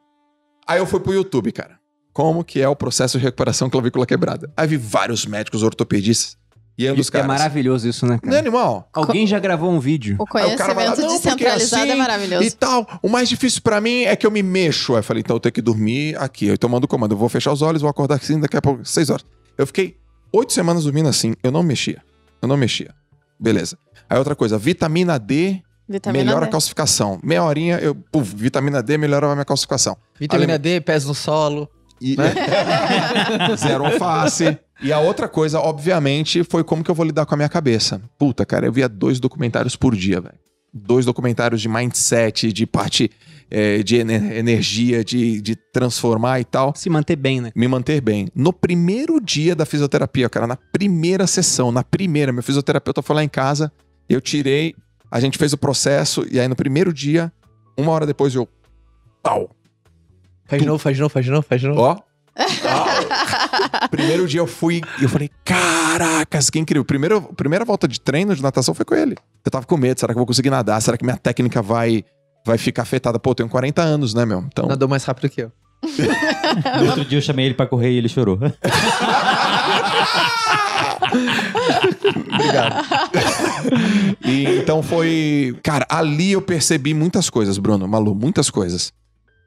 Aí eu fui pro YouTube, cara. como que é o processo de recuperação clavícula quebrada. Aí vi vários médicos ortopedistas e um dos é caras. maravilhoso isso, né, Não é cara? animal? Alguém já gravou um vídeo. O Aí cara conhecimento "Não, porque descentralizado assim é maravilhoso. E tal. O mais difícil pra mim é que eu me mexo. Aí eu falei, então eu tenho que dormir aqui. Eu tomando o comando. Eu vou fechar os olhos, vou acordar assim daqui a pouco, seis horas. Eu fiquei oito semanas dormindo assim. Eu não mexia. Eu não mexia. Beleza. Aí outra coisa, vitamina D Vitamina melhora D. a calcificação. Meia horinha, eu, puf, vitamina D melhora a minha calcificação. Vitamina D, pés no solo. E, Zero alface. E a outra coisa, obviamente, foi como que eu vou lidar com a minha cabeça. Puta, cara, eu via dois documentários por dia, velho. Dois documentários de mindset, de parte eh, de ener- energia, de, de transformar e tal. Se manter bem, né? Me manter bem. No primeiro dia da fisioterapia, cara, na primeira sessão, na primeira, meu fisioterapeuta foi lá em casa, eu tirei, a gente fez o processo, e aí no primeiro dia, uma hora depois eu. Pau! Faz de novo, faz de novo, faz de novo, faz de novo. Ó. Primeiro dia eu fui e eu falei, caracas, que incrível. Primeiro, primeira volta de treino de natação foi com ele. Eu tava com medo, será que eu vou conseguir nadar? Será que minha técnica vai, vai ficar afetada? Pô, eu tenho 40 anos, né, meu? Então, Nadou mais rápido que eu. No outro dia eu chamei ele pra correr e ele chorou. Obrigado. E então foi. Cara, ali eu percebi muitas coisas, Bruno, Malu, muitas coisas.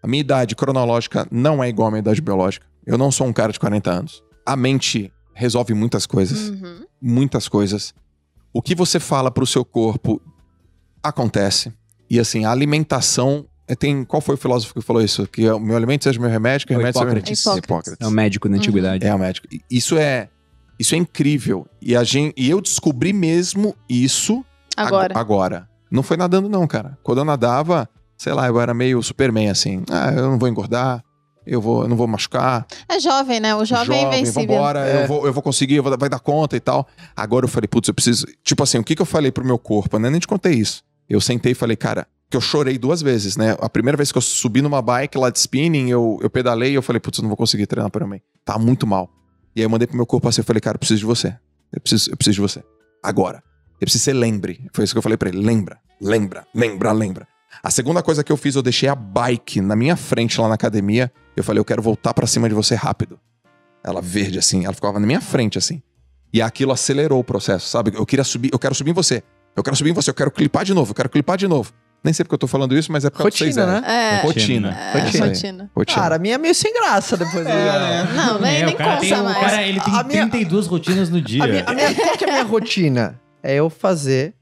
A minha idade cronológica não é igual à minha idade biológica. Eu não sou um cara de 40 anos. A mente resolve muitas coisas. Uhum. Muitas coisas. O que você fala pro seu corpo acontece. E assim, a alimentação. é, Tem, qual foi o filósofo que falou isso? Que o meu alimento seja meu remédio, que o O remédio seja meu Hipócrates. Hipócrates. É o médico da antiguidade. é o médico. Isso é, isso é incrível. E, a gente, e eu descobri mesmo isso Agora. Ag- agora. Não foi nadando, não, cara. Quando eu nadava, sei lá, eu era meio Superman, assim. Ah, eu não vou engordar, eu, vou, eu não vou machucar. É jovem, né? O jovem, é invencível. vambora, É. eu, vou, eu vou conseguir, eu vou, dar- vai dar conta e tal. Agora eu falei, putz, eu preciso. Tipo assim, o que, que eu falei pro meu corpo? né? Eu nem te contei isso. Eu sentei e falei, cara, que eu chorei duas vezes, né? A primeira vez que eu subi numa bike lá de spinning, eu, eu pedalei e eu falei, putz, eu não vou conseguir treinar para mim. Tá muito mal. E aí eu mandei pro meu corpo assim, eu falei, cara, eu preciso de você. Eu preciso, eu preciso de você. Agora. Eu preciso que você lembre. Foi isso que eu falei pra ele. Lembra, lembra, lembra, lembra. A segunda coisa que eu fiz, eu deixei a bike na minha frente lá na academia. Eu falei, eu quero voltar pra cima de você rápido. Ela verde assim, ela ficava na minha frente assim. E aquilo acelerou o processo, sabe? Eu queria subir, eu quero subir em você. Eu quero subir em você, eu quero clipar de novo, eu quero clipar de novo. Nem sei porque eu tô falando isso, mas é por causa que vocês né? É, Rotina. é, Rotina. rotina. Rotina. Cara, a minha é meio sem graça depois. do- Não, nem, É, nem o cara conta tem, o mais. cara, ele tem A minha- 32 rotinas no dia. A minha, a minha- qual que é a minha rotina? É eu fazer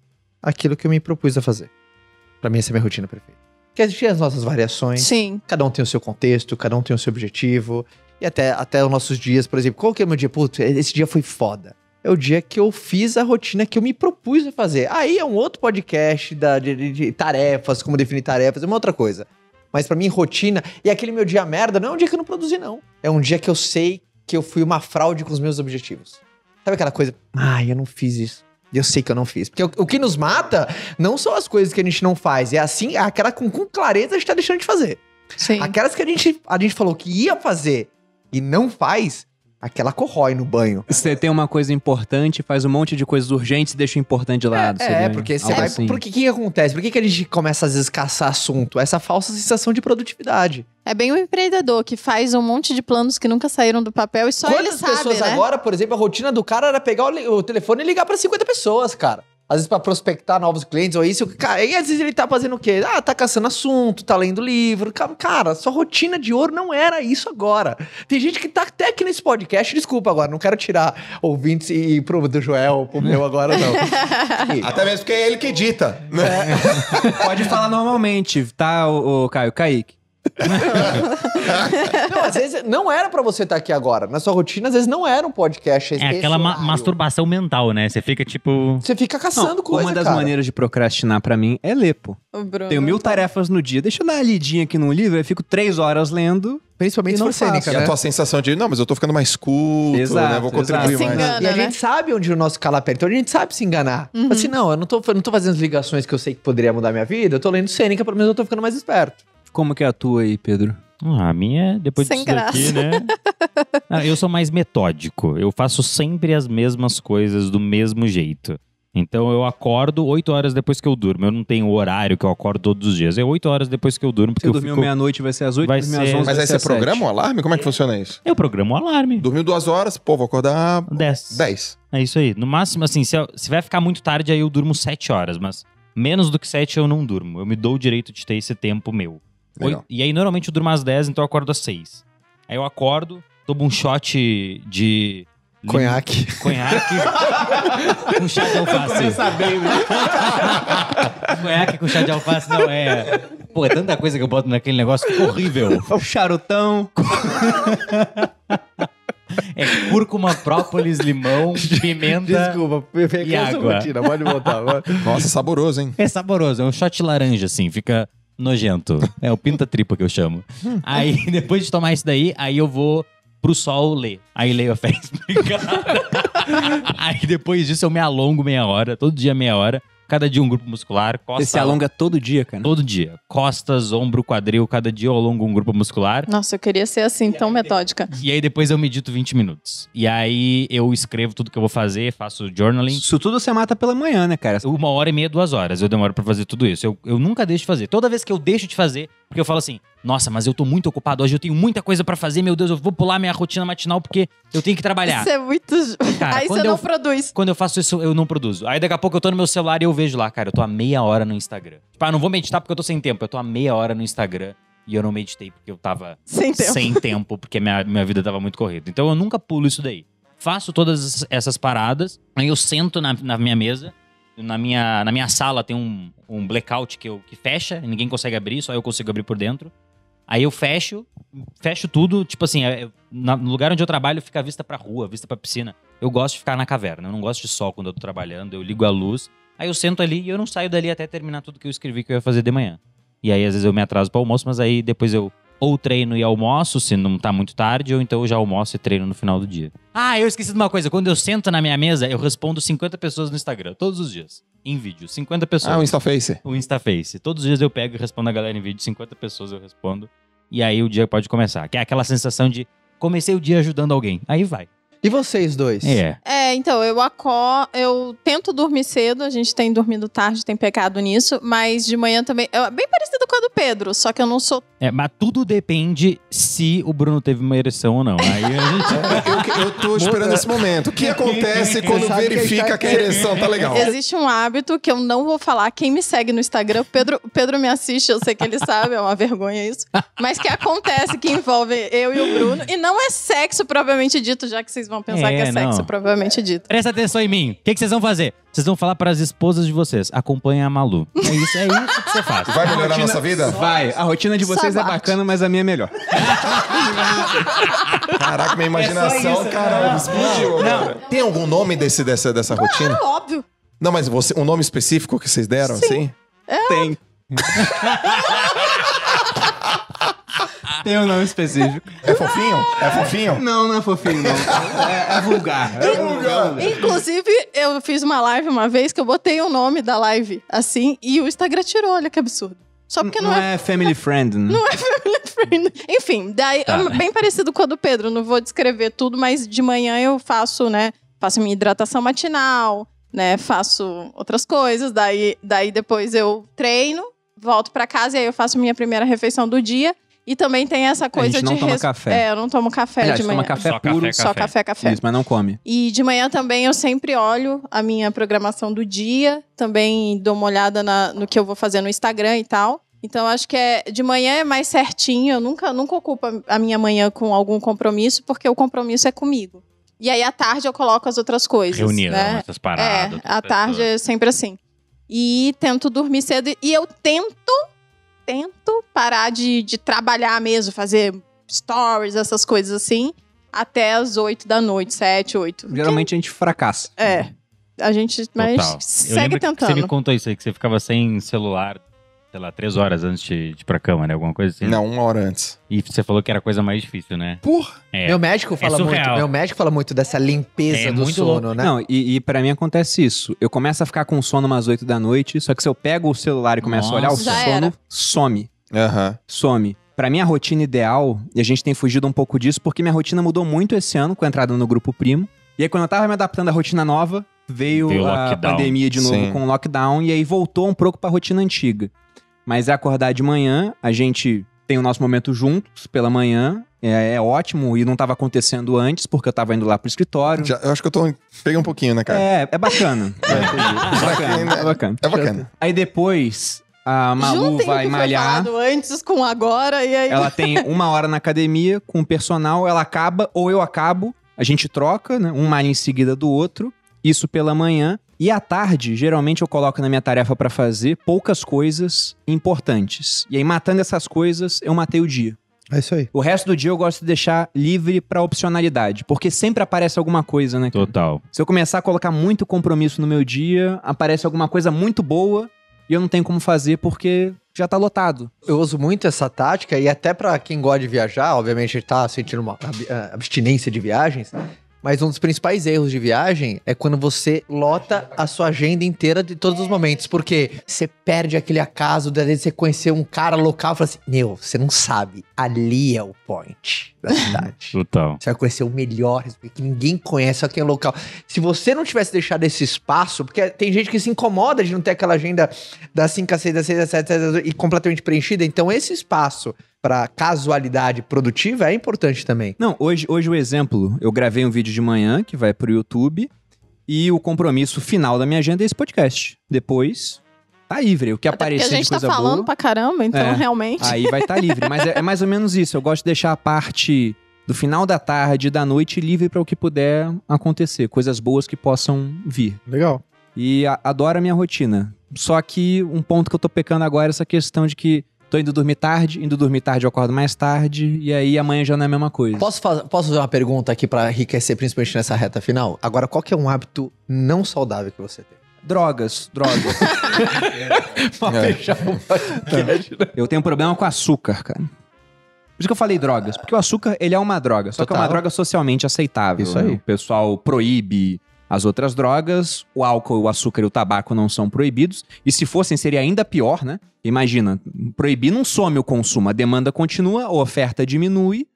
aquilo que eu me propus a fazer. Pra mim, essa é a minha rotina perfeita. Porque a gente tem as nossas variações, Sim. cada um tem o seu contexto, cada um tem o seu objetivo. E até, até os nossos dias, por exemplo, qual que é o meu dia? Putz, esse dia foi foda. É o dia que eu fiz a rotina que eu me propus a fazer. Aí é um outro podcast da, de, de- de tarefas, como definir tarefas, é uma outra coisa. Mas pra mim, rotina. E aquele meu dia merda não é um dia que eu não produzi, não. É um dia que eu sei que eu fui uma fraude com os meus objetivos. Sabe aquela coisa? Ai, eu não fiz isso. Eu sei que eu não fiz. Porque o, o que nos mata não são as coisas que a gente não faz. É assim, é aquela com, com clareza a gente tá deixando de fazer. Sim. Aquelas que a gente, a gente falou que ia fazer e não faz, aquela corrói no banho. Você tem uma coisa importante, faz um monte de coisas urgentes e deixa o importante de lado. É, seria porque você vai. assim. Por que que acontece? Por que, que a gente começa às vezes a caçar assunto? Essa falsa sensação de produtividade. É bem o empreendedor que faz um monte de planos que nunca saíram do papel e só ele Quantas sabe, pessoas né? agora, por exemplo, a rotina do cara era pegar o, telefone e ligar pra 50 pessoas, cara. Às vezes pra prospectar novos clientes ou isso. Cara, e às vezes ele tá fazendo o quê? Ah, tá caçando assunto, tá lendo livro. Ca- Cara, sua rotina de ouro não era isso agora. Tem gente que tá até aqui nesse podcast, desculpa agora, não quero tirar ouvintes e, e pro do Joel, pro meu agora, não. E- Até mesmo porque é ele que edita. Né? Pode falar normalmente, tá, o, Caio? Kaique. Não, às vezes não era pra você estar aqui agora. Na sua rotina, às vezes não era um podcast. É aquela ma- masturbação mental, né? Você fica tipo. Você fica caçando Não, coisa, uma das cara. maneiras de procrastinar pra mim é ler, pô. Tenho mil tarefas no dia. Deixa eu dar uma lidinha aqui num livro, eu fico três horas lendo. Principalmente E se for cênica, faço. E a né? tua sensação de, não, mas eu tô ficando mais culto, Exato, né? Vou contribuir mais. engana. E a né? gente sabe onde o nosso cala pega. Então a gente sabe se enganar. Uhum. Assim, não, eu não tô, eu não tô fazendo as ligações que eu sei que poderia mudar minha vida. Eu tô lendo cênica, pelo menos eu tô ficando mais esperto. Como que é a tua aí, Pedro? Ah, a minha, é depois Sem disso daqui, né? Ah, eu sou mais metódico. Eu faço sempre as mesmas coisas do mesmo jeito. Então eu acordo 8 horas depois que eu durmo. Eu não tenho o horário que eu acordo todos os dias. É 8 horas depois que eu durmo, porque Se eu dormiu fico... meia-noite, vai ser às 8, Vai dormiu às ser- 11, Mas aí ser você às 7. programa o alarme? Como é que funciona isso? Eu programo o alarme. Dormiu duas horas, pô, vou acordar 10. 10. É isso aí. No máximo, assim, se, eu- se vai ficar muito tarde, aí eu durmo 7 horas. Mas menos do que 7 eu não durmo. Eu me dou o direito de ter esse tempo meu. Legal. E aí, normalmente, eu durmo às 10, então eu acordo às 6. Aí eu acordo, tomo um shot de... Conhaque. Conhaque. com chá de alface. Conhaque com chá de alface, não, é... Pô, é tanta coisa que eu boto naquele negócio, horrível. Charutão. É cúrcuma, própolis, limão, pimenta... Desculpa, peguei E essa água. rotina, pode voltar. Nossa, saboroso, hein? É saboroso, é um shot laranja, assim, fica nojento. É o pinta-tripa que eu chamo. Aí, depois de tomar isso daí, aí eu vou pro sol ler. Aí leio a fé aí depois disso eu me alongo meia hora, todo dia meia hora. Cada dia um grupo muscular, costa... Você se alonga todo dia, cara. Todo dia. Costas, ombro, quadril, cada dia eu alongo um grupo muscular. Nossa, eu queria ser assim, tão metódica. E aí depois eu medito 20 minutos. E aí eu escrevo tudo que eu vou fazer, faço journaling. Isso tudo você mata pela manhã, né, cara? Uma hora e meia, duas horas eu demoro pra fazer tudo isso. Eu, eu nunca deixo de fazer. Toda vez que eu deixo de fazer, porque eu falo assim, nossa, mas eu tô muito ocupado hoje, eu tenho muita coisa pra fazer, meu Deus, eu vou pular minha rotina matinal porque eu tenho que trabalhar. Isso é muito. Cara, Aí você eu- não produz. Quando eu faço isso, eu não produzo. Aí daqui a pouco eu tô no meu celular e eu vejo lá, cara, eu tô há meia hora no Instagram. Tipo, ah, não vou meditar porque eu tô sem tempo. Eu tô há meia hora no Instagram e eu não meditei porque eu tava Sem tempo. sem tempo, porque minha, minha vida tava muito corrida. Então eu nunca pulo isso daí. Faço todas essas paradas, aí eu sento na, na minha mesa. Na minha, na minha sala tem um, um blackout que, eu, que fecha, ninguém consegue abrir, só eu consigo abrir por dentro. Aí eu fecho, fecho tudo, tipo assim, é- é- na- no lugar onde eu trabalho fica a vista pra rua, vista pra piscina. Eu gosto de ficar na caverna, eu não gosto de sol quando eu tô trabalhando, eu ligo a luz, aí eu sento ali e eu não saio dali até terminar tudo que eu escrevi que eu ia fazer de manhã. E aí às vezes eu me atraso pro almoço, mas aí depois eu ou treino e almoço, se não tá muito tarde, ou então eu já almoço e treino no final do dia. Ah, eu esqueci de uma coisa, quando eu sento na minha mesa, eu respondo 50 pessoas no Instagram, todos os dias, em vídeo, 50 pessoas. Ah, o Instaface. O Instaface. Todos os dias eu pego e respondo a galera em vídeo, 50 pessoas eu respondo. E aí o dia pode começar. Que é aquela sensação de comecei o dia ajudando alguém. Aí vai. E vocês dois? É. É, então, eu acordo, eu tento dormir cedo, a gente tem dormido tarde, tem pecado nisso, mas de manhã também, é bem parecido com a do Pedro, só que eu não sou É, mas tudo depende se o Bruno teve uma ereção ou não. Aí a gente. Eu, eu tô esperando esse momento. O que acontece quando Sabe que verifica tá- que a ereção tá legal? Existe um hábito que eu não vou falar. Quem me segue no Instagram, o Pedro, o Pedro me assiste, eu sei que ele sabe, é uma vergonha isso. Mas que acontece, que envolve eu e o Bruno. E não é sexo propriamente dito, já que vocês vão pensar É, que é sexo não. propriamente dito. Presta atenção em mim. O que, que vocês vão fazer? Vocês vão falar para as esposas de vocês. Acompanhem a Malu. É isso, é isso que você faz. Vai melhorar a nossa vida? Vai. A rotina de vocês é bacana, mas a minha é melhor. Caraca, minha imaginação, caralho, explodiu. agora. Tem algum nome desse, dessa, dessa rotina? É óbvio. Não, mas você, um nome específico que vocês deram, assim? Tem. Tem um nome específico. É fofinho? É fofinho? Não, não é fofinho, não. É, é vulgar. É vulgar. Inclusive, eu fiz uma live uma vez que eu botei o nome da live assim e o Instagram tirou, olha que absurdo. Só porque não, não é é family friend, né? Não é family friend. Enfim, daí Tá. é bem parecido com a do Pedro. Não vou descrever tudo, mas de manhã eu faço, né? Faço minha hidratação matinal, né? Faço outras coisas. Daí, daí depois eu treino, volto pra casa e aí eu faço minha primeira refeição do dia. E também tem essa coisa gente não de toma res- café. É, eu não tomo café Aliás, de manhã. toma café Só puro. café, Só café, café. Isso, mas não come. E de manhã também eu sempre olho a minha programação do dia, também dou uma olhada na- no que eu vou fazer no Instagram e tal. Então acho que é de manhã é mais certinho, eu nunca nunca ocupo a- a minha manhã com algum compromisso, porque o compromisso é comigo. E aí à tarde eu coloco as outras coisas, Reunião, né? essas paradas. É, à tarde é sempre assim. E tento dormir cedo. E eu tento, tento parar de, de trabalhar mesmo, fazer stories, essas coisas assim, até as 8 da noite, 7, 8. Geralmente a gente fracassa. É. A gente mas Total. Eu segue que Você tentando. me contou isso aí, que você ficava sem celular, sei lá, três horas antes de, de ir pra cama, né? Alguma coisa assim. Não, uma hora antes. E você falou que era a coisa mais difícil, né? Porra! É. Meu médico fala muito. surreal. Meu médico fala muito dessa limpeza É do muito sono, louco. né? Não, e, e para mim acontece isso. Eu começo a ficar com sono umas 8 da noite, só que se eu pego o celular e começo a olhar, o Nossa. Sono era. some. Aham. Some. Pra mim, a rotina ideal, e a gente tem fugido um pouco disso, porque minha rotina mudou muito esse ano com a entrada no grupo primo. E aí, quando eu tava me adaptando à rotina nova, veio, Veio a lockdown. pandemia de novo Sim. com o lockdown e aí voltou um pouco pra rotina antiga. Mas é acordar de manhã, a gente tem o nosso momento juntos pela manhã, é, é ótimo e não tava acontecendo antes porque eu tava indo lá pro escritório. Já- eu acho que eu tô. Peguei um pouquinho, né, cara? É, é bacana. É, bacana, é bacana. É bacana. Aí depois a Malu Juntem vai o que malhar. antes com agora e aí... Ela tem uma hora na academia com o personal, ela acaba ou eu acabo, a gente troca, né? Um malha em seguida do outro, isso pela manhã. E à tarde, geralmente eu coloco na minha tarefa pra fazer poucas coisas importantes. E aí, matando essas coisas, eu matei o dia. É isso aí. O resto do dia eu gosto de deixar livre pra opcionalidade, porque sempre aparece alguma coisa, né? cara? Total. Se eu começar a colocar muito compromisso no meu dia, aparece alguma coisa muito boa e eu não tenho como fazer porque já tá lotado. Eu uso muito essa tática e até pra quem gosta de viajar, obviamente tá sentindo uma ah, abstinência de viagens, mas um dos principais erros de viagem é quando você lota a sua agenda inteira de todos os momentos, porque você perde aquele acaso de você conhecer um cara local e fala assim, meu, você não sabe, ali é o point da cidade. Total. Você vai conhecer o melhor, que ninguém conhece, só quem é local. Se você não tivesse deixado esse espaço, porque tem gente que se incomoda de não ter aquela agenda das 5 às 6, das 6 às 7 às 8, e completamente preenchida, então esse espaço para casualidade produtiva é importante também. Não, hoje, hoje o exemplo, eu gravei um vídeo de manhã que vai pro YouTube e o compromisso final da minha agenda é esse podcast. Depois, tá livre. O que Até aparecer a gente de tá coisa falando boa, pra caramba, então É. realmente... aí vai estar tá livre. Mas é, é mais ou menos isso. Eu gosto de deixar a parte do final da tarde, da noite, livre para o que puder acontecer. Coisas boas que possam vir. Legal. E a- adoro a minha rotina. Só que um ponto que eu tô pecando agora é essa questão de que tô indo dormir tarde, indo dormir tarde eu acordo mais tarde, e aí amanhã já não é a mesma coisa. Posso, fa- posso fazer uma pergunta aqui para enriquecer, principalmente nessa reta final? Agora, qual que é um hábito não saudável que você tem? Drogas, drogas. É. né? eu tenho um problema com açúcar, cara. Por isso que eu falei drogas, porque o açúcar, ele é uma droga, só que é uma Total. droga socialmente aceitável. Isso aí. né? O pessoal proíbe as outras drogas, o álcool, o açúcar e o tabaco não são proibidos, e se fossem seria ainda pior, né? Imagina, proibir não some o consumo, a demanda continua, a oferta diminui,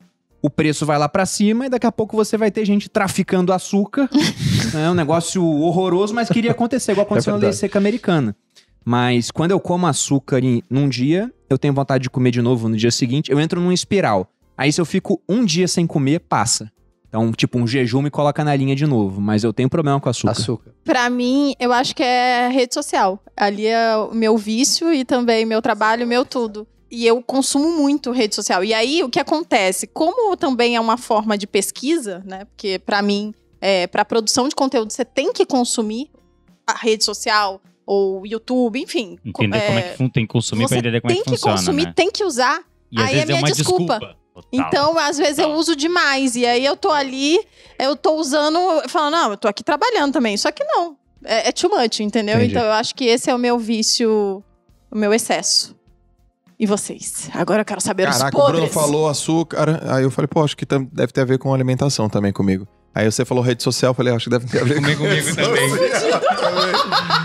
o preço vai lá pra cima e daqui a pouco você vai ter gente traficando açúcar. é um negócio horroroso, mas queria acontecer, igual aconteceu na lei seca americana. Mas quando eu como açúcar em, num dia, eu tenho vontade de comer de novo no dia seguinte, eu entro numa espiral. Aí se eu fico um dia sem comer, passa. Então, tipo, um jejum me coloca na linha de novo. Mas eu tenho problema com açúcar. Açúcar. Pra mim, eu acho que é rede social. Ali é o meu vício e também meu trabalho, meu tudo. E eu consumo muito rede social. E aí, o que acontece? Como também é uma forma de pesquisa, né? Porque pra mim, é, para produção de conteúdo, você tem que consumir a rede social ou YouTube, enfim. Entender como é que tem que consumir pra você entender como é tem que que funciona, consumir, né? tem que usar. E às aí é é minha uma desculpa. desculpa. Total. Então, às vezes eu Total. uso demais. E aí eu tô ali, eu tô usando, falando, não, eu tô aqui trabalhando também. Só que não. É, é too much, entendeu? Entendi. Então eu acho que esse é o meu vício, o meu excesso. E vocês? Agora eu quero saber Caraca, os o podres. Bruno falou açúcar. Aí eu falei, pô, acho que deve ter a ver com alimentação também comigo. Aí você falou rede social, eu falei, acho que deve ter a ver Comigo, comigo também.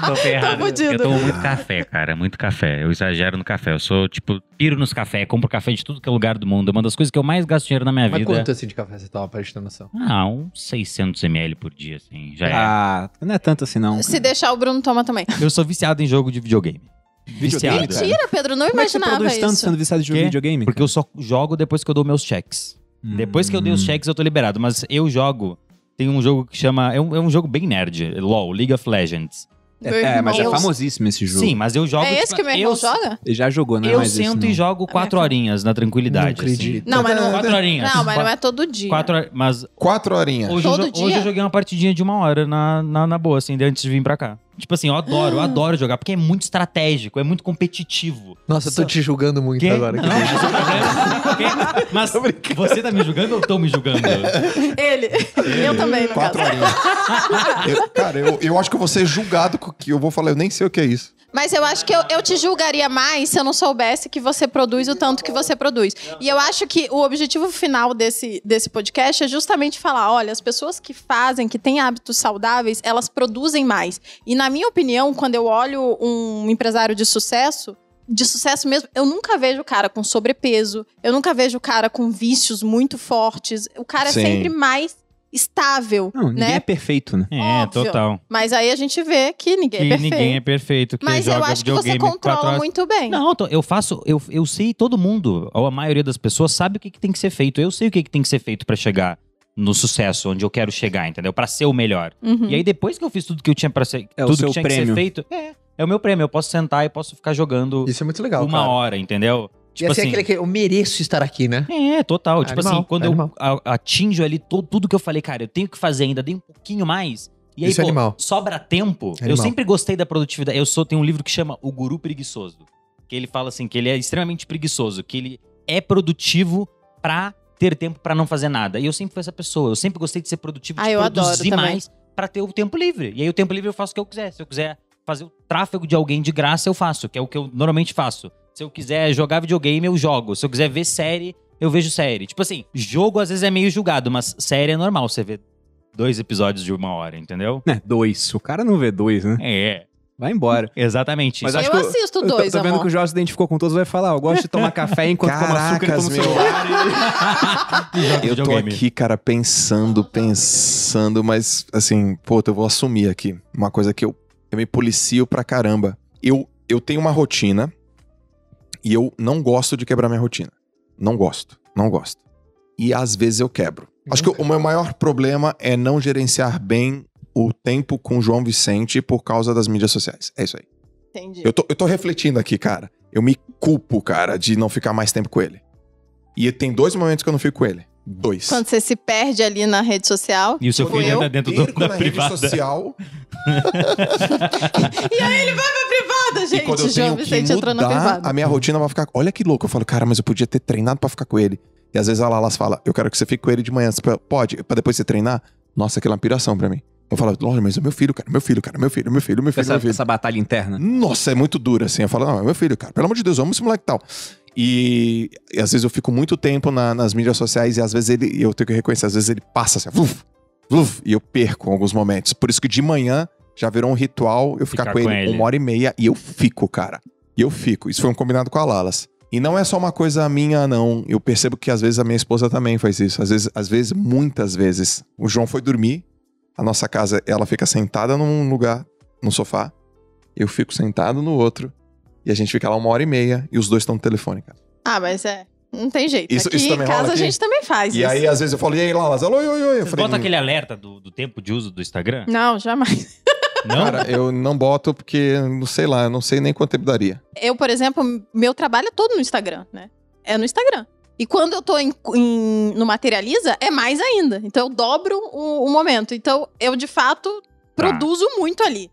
Tô ferrado. fudido. eu tomo muito café, cara. Muito café. Eu exagero no café. Eu sou, tipo, piro nos cafés. Compro café de tudo que é lugar do mundo. É uma das coisas que eu mais gasto dinheiro na minha Mas vida. quanto assim de café você toma, pra gente ter noção? Ah, uns 600 ml por dia, assim. Já é. Ah, não é tanto assim, não. Se deixar, o Bruno toma também. Eu sou viciado em jogo de videogame. Viciado. cara? Mentira, Pedro, não Como é que você imaginava produz tanto isso. sendo viciado de Quê? videogame? Porque eu só jogo depois que eu dou meus cheques. Depois que eu dei os cheques, eu tô liberado. Mas eu jogo. Tem um jogo que chama. É um, é um jogo bem nerd. LOL, League of Legends. Meu É, mas é famosíssimo esse jogo. Sim, mas eu jogo. É esse tipo, que o meu irmão eu, joga? Ele já jogou, não é Eu esse, sento e jogo quatro É. horinhas na tranquilidade. Não acredito. Não, mas não, Assim. Quatro horinhas. não, mas não é todo dia. Quatro. Mas Quatro horinhas. hoje, eu, Todo jo- dia? hoje eu joguei uma partidinha de uma hora na, na, na boa, assim, antes de vir pra cá. Tipo assim, eu adoro, eu adoro jogar, porque é muito estratégico, é muito competitivo. Nossa, eu tô te julgando muito agora. Não, mas? Mas você tá me julgando ou estão me julgando? Ele. Eu também, no Quatro caso. horinhas. Eu- cara, eu, eu acho que eu vou ser julgado com o que eu vou falar, eu nem sei o que é isso. Mas eu acho que eu, eu te julgaria mais se eu não soubesse que você produz o tanto que você produz. E eu acho que o objetivo final desse, desse podcast é justamente falar: olha, as pessoas que fazem, que têm hábitos saudáveis, elas produzem mais. E na minha opinião, quando eu olho um empresário de sucesso, de sucesso mesmo, eu nunca vejo o cara com sobrepeso, eu nunca vejo o cara com vícios muito fortes. O cara Sim. é sempre mais estável, Não, ninguém né? é perfeito, né? É, Óbvio. total. Mas aí a gente vê que ninguém Que é perfeito. ninguém é perfeito. Que Mas eu acho que você controla muito bem. Não, eu faço, eu, eu sei, todo mundo, ou a maioria das pessoas sabe o que, que tem que ser feito. Eu sei o que, que tem que ser feito pra chegar no sucesso, onde eu quero chegar, entendeu? Pra ser o melhor. Uhum. E aí depois que eu fiz tudo que eu tinha para ser, É o tudo seu que tinha que prêmio. ser feito, é, é o meu prêmio. Eu posso sentar e posso ficar jogando Isso é muito legal, uma cara. hora, entendeu? E assim, aquele que eu mereço estar aqui, né? É, total. Tipo Animal, assim, quando animal. eu a- atinjo ali tudo que eu falei, cara, eu tenho que fazer ainda, dei um pouquinho mais. E aí, Isso é pô, animal. sobra tempo. Eu Animal. sempre gostei da produtividade. Eu sou, tem um livro que chama O Guru Preguiçoso. Que ele fala assim, que ele é extremamente preguiçoso, que ele é produtivo pra ter tempo pra não fazer nada. E eu sempre fui essa pessoa. Eu sempre gostei de ser produtivo, de Ah, eu adoro produzir mais pra ter o tempo livre. E aí o tempo livre eu faço o que eu quiser. Se eu quiser fazer o tráfego de alguém de graça, eu faço, que é o que eu normalmente faço. Se eu quiser jogar videogame, eu jogo. Se eu quiser ver série, eu vejo série. Tipo assim, jogo às vezes é meio julgado, mas série é normal você ver dois episódios de uma hora, entendeu? É, dois. O cara não vê dois, né? É, Vai embora. exatamente. Mas acho eu que eu- assisto Eu tô, dois, tô vendo amor. que o Jorge se identificou com todos, vai falar, eu gosto de tomar café enquanto como açúcar e Caracas, celular. Eu tô aqui, cara, pensando, pensando, mas assim, pô, eu vou assumir aqui uma coisa que eu, eu me policio pra caramba. Eu, eu tenho uma rotina e eu não gosto de quebrar minha rotina. Não gosto, não gosto. E às vezes eu quebro. Acho que o meu maior problema é não gerenciar bem o tempo com o João Vicente por causa das mídias sociais. É isso aí. Entendi. Eu tô, eu tô refletindo aqui, cara. Eu me culpo, cara, de não ficar mais tempo com ele. E tem dois momentos que eu não fico com ele. Dois. Quando você se perde ali na rede social. E o seu filho anda dentro do, da na rede privada. social E aí ele vai pra privada, e quando eu gente. João tenho que Vicente entrou na mudar, privada. a minha rotina vai ficar... Olha que louco. Eu falo, cara, mas eu podia ter treinado pra ficar com ele. E às vezes a Lalas fala, eu quero que você fique com ele de manhã. Você pode? Pra depois você treinar? Nossa, aquela é uma piração pra mim. Eu falo, olha, mas é meu filho, cara. Meu filho, cara. Meu filho, meu filho, meu filho, Essa, meu filho. essa batalha interna. Nossa, é muito dura, assim. Eu falo, não, é meu filho, cara. Pelo amor de Deus, vamos esse moleque e tal. E, e às vezes eu fico muito tempo na- nas mídias sociais e às vezes ele, eu tenho que reconhecer, às vezes ele passa assim, vluf, vluf, e eu perco em alguns momentos. Por isso que de manhã já virou um ritual eu ficar, Ficar com, com ele, ele. uma hora e meia e eu fico, cara. E eu fico. Isso foi um combinado com a Lalas. E não é só uma coisa minha, não. Eu percebo que às vezes a minha esposa também faz isso. Às vezes, às vezes, muitas vezes. O João foi dormir. A nossa casa, ela fica sentada num lugar, no sofá. Eu fico sentado no outro. E a gente fica lá uma hora e meia. E os dois estão no telefone, cara. Ah, mas é. Não tem jeito. Isso- aqui isso em também rola casa a aqui? gente também faz E isso. aí, às vezes, eu falo, e aí, Lalas? Oi, oi, oi. Eu Você falei, bota "Hum, aquele alerta do, do tempo de uso do Instagram? Não, jamais. Não? Cara, eu não boto porque, não sei lá, eu não sei nem quanto tempo daria. Eu, por exemplo, meu trabalho é todo no Instagram, né? É no Instagram. E quando eu tô em, em- no Materializa, é mais ainda. Então eu dobro o, o momento. Então eu, de fato, produzo muito ali.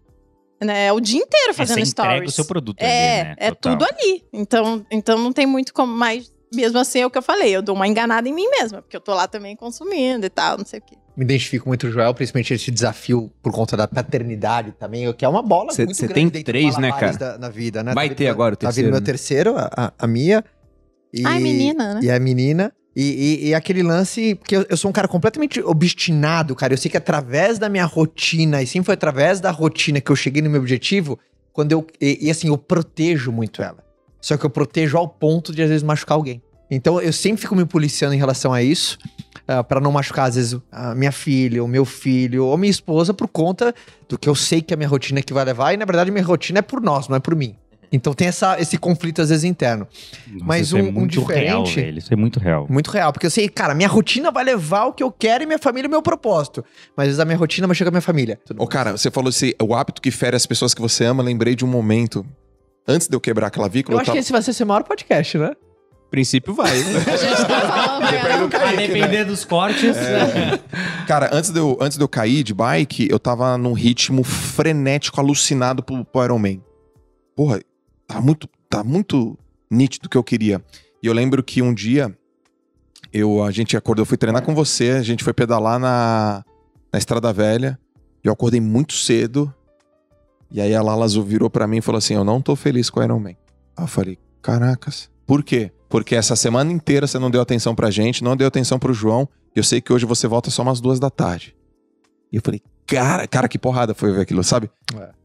Né? É o dia inteiro É, fazendo você entrega stories. o seu produto É, ali, né? é Total. tudo ali. Então, então não tem muito como mais. Mesmo assim, é o que eu falei. Eu dou uma enganada em mim mesma, porque eu tô lá também consumindo e tal, não sei o quê. Me identifico muito com o Joel, principalmente esse desafio por conta da paternidade também, que é uma bola Cê- muito cê grande tem dentro do três, né, cara? Da, na vida, né? Vai Tá ter vindo- agora o Tá terceiro, vindo meu né? terceiro, a, a, a Mia. E, Ai, menina, né? E a menina. E, e- e aquele lance, porque eu, eu sou um cara completamente obstinado, cara. Eu sei que através da minha rotina, e sim foi através da rotina que eu cheguei no meu objetivo, quando eu. E, e assim, eu protejo muito ela. Só que eu protejo ao ponto de às vezes machucar alguém. Então eu sempre fico me policiando em relação a isso. ah, pra não machucar, às vezes, a minha filha, o meu filho, ou minha esposa, por conta do que eu sei que é a minha rotina que vai levar. E na verdade, minha rotina é por nós, não é por mim. Então tem essa, esse conflito, às vezes, interno. Nossa, Mas isso é um- um muito real, diferente- velho. Isso é muito real. Muito real, porque eu sei, cara, minha rotina vai levar o que eu quero e minha família o meu propósito. Mas às vezes a minha rotina vai chegar minha família. Ô, cara, você falou esse, o hábito que fere as pessoas que você ama, lembrei de um momento. Antes de eu quebrar a clavícula, Eu eu, acho tava... que esse vai ser seu maior podcast, né? A princípio vai. A gente tá falando, vai, não, A depender dos cortes. É. Cara, antes de, eu, antes de eu cair de bike, eu tava num ritmo frenético, alucinado pro, pro Iron Man. Porra, tá muito, tá muito nítido o que eu queria. E eu lembro que um dia, eu, a gente acordou, eu fui treinar com você, a gente foi pedalar na, na Estrada Velha, eu acordei muito cedo, e aí a Lala Azul virou pra mim e falou assim, eu não tô feliz com o Iron Man. Aí eu falei, caracas, por quê? Porque essa semana inteira você não deu atenção pra gente, não deu atenção pro João, e eu sei que hoje você volta só umas duas da tarde. E eu falei, cara, cara, que porrada foi ver aquilo, sabe?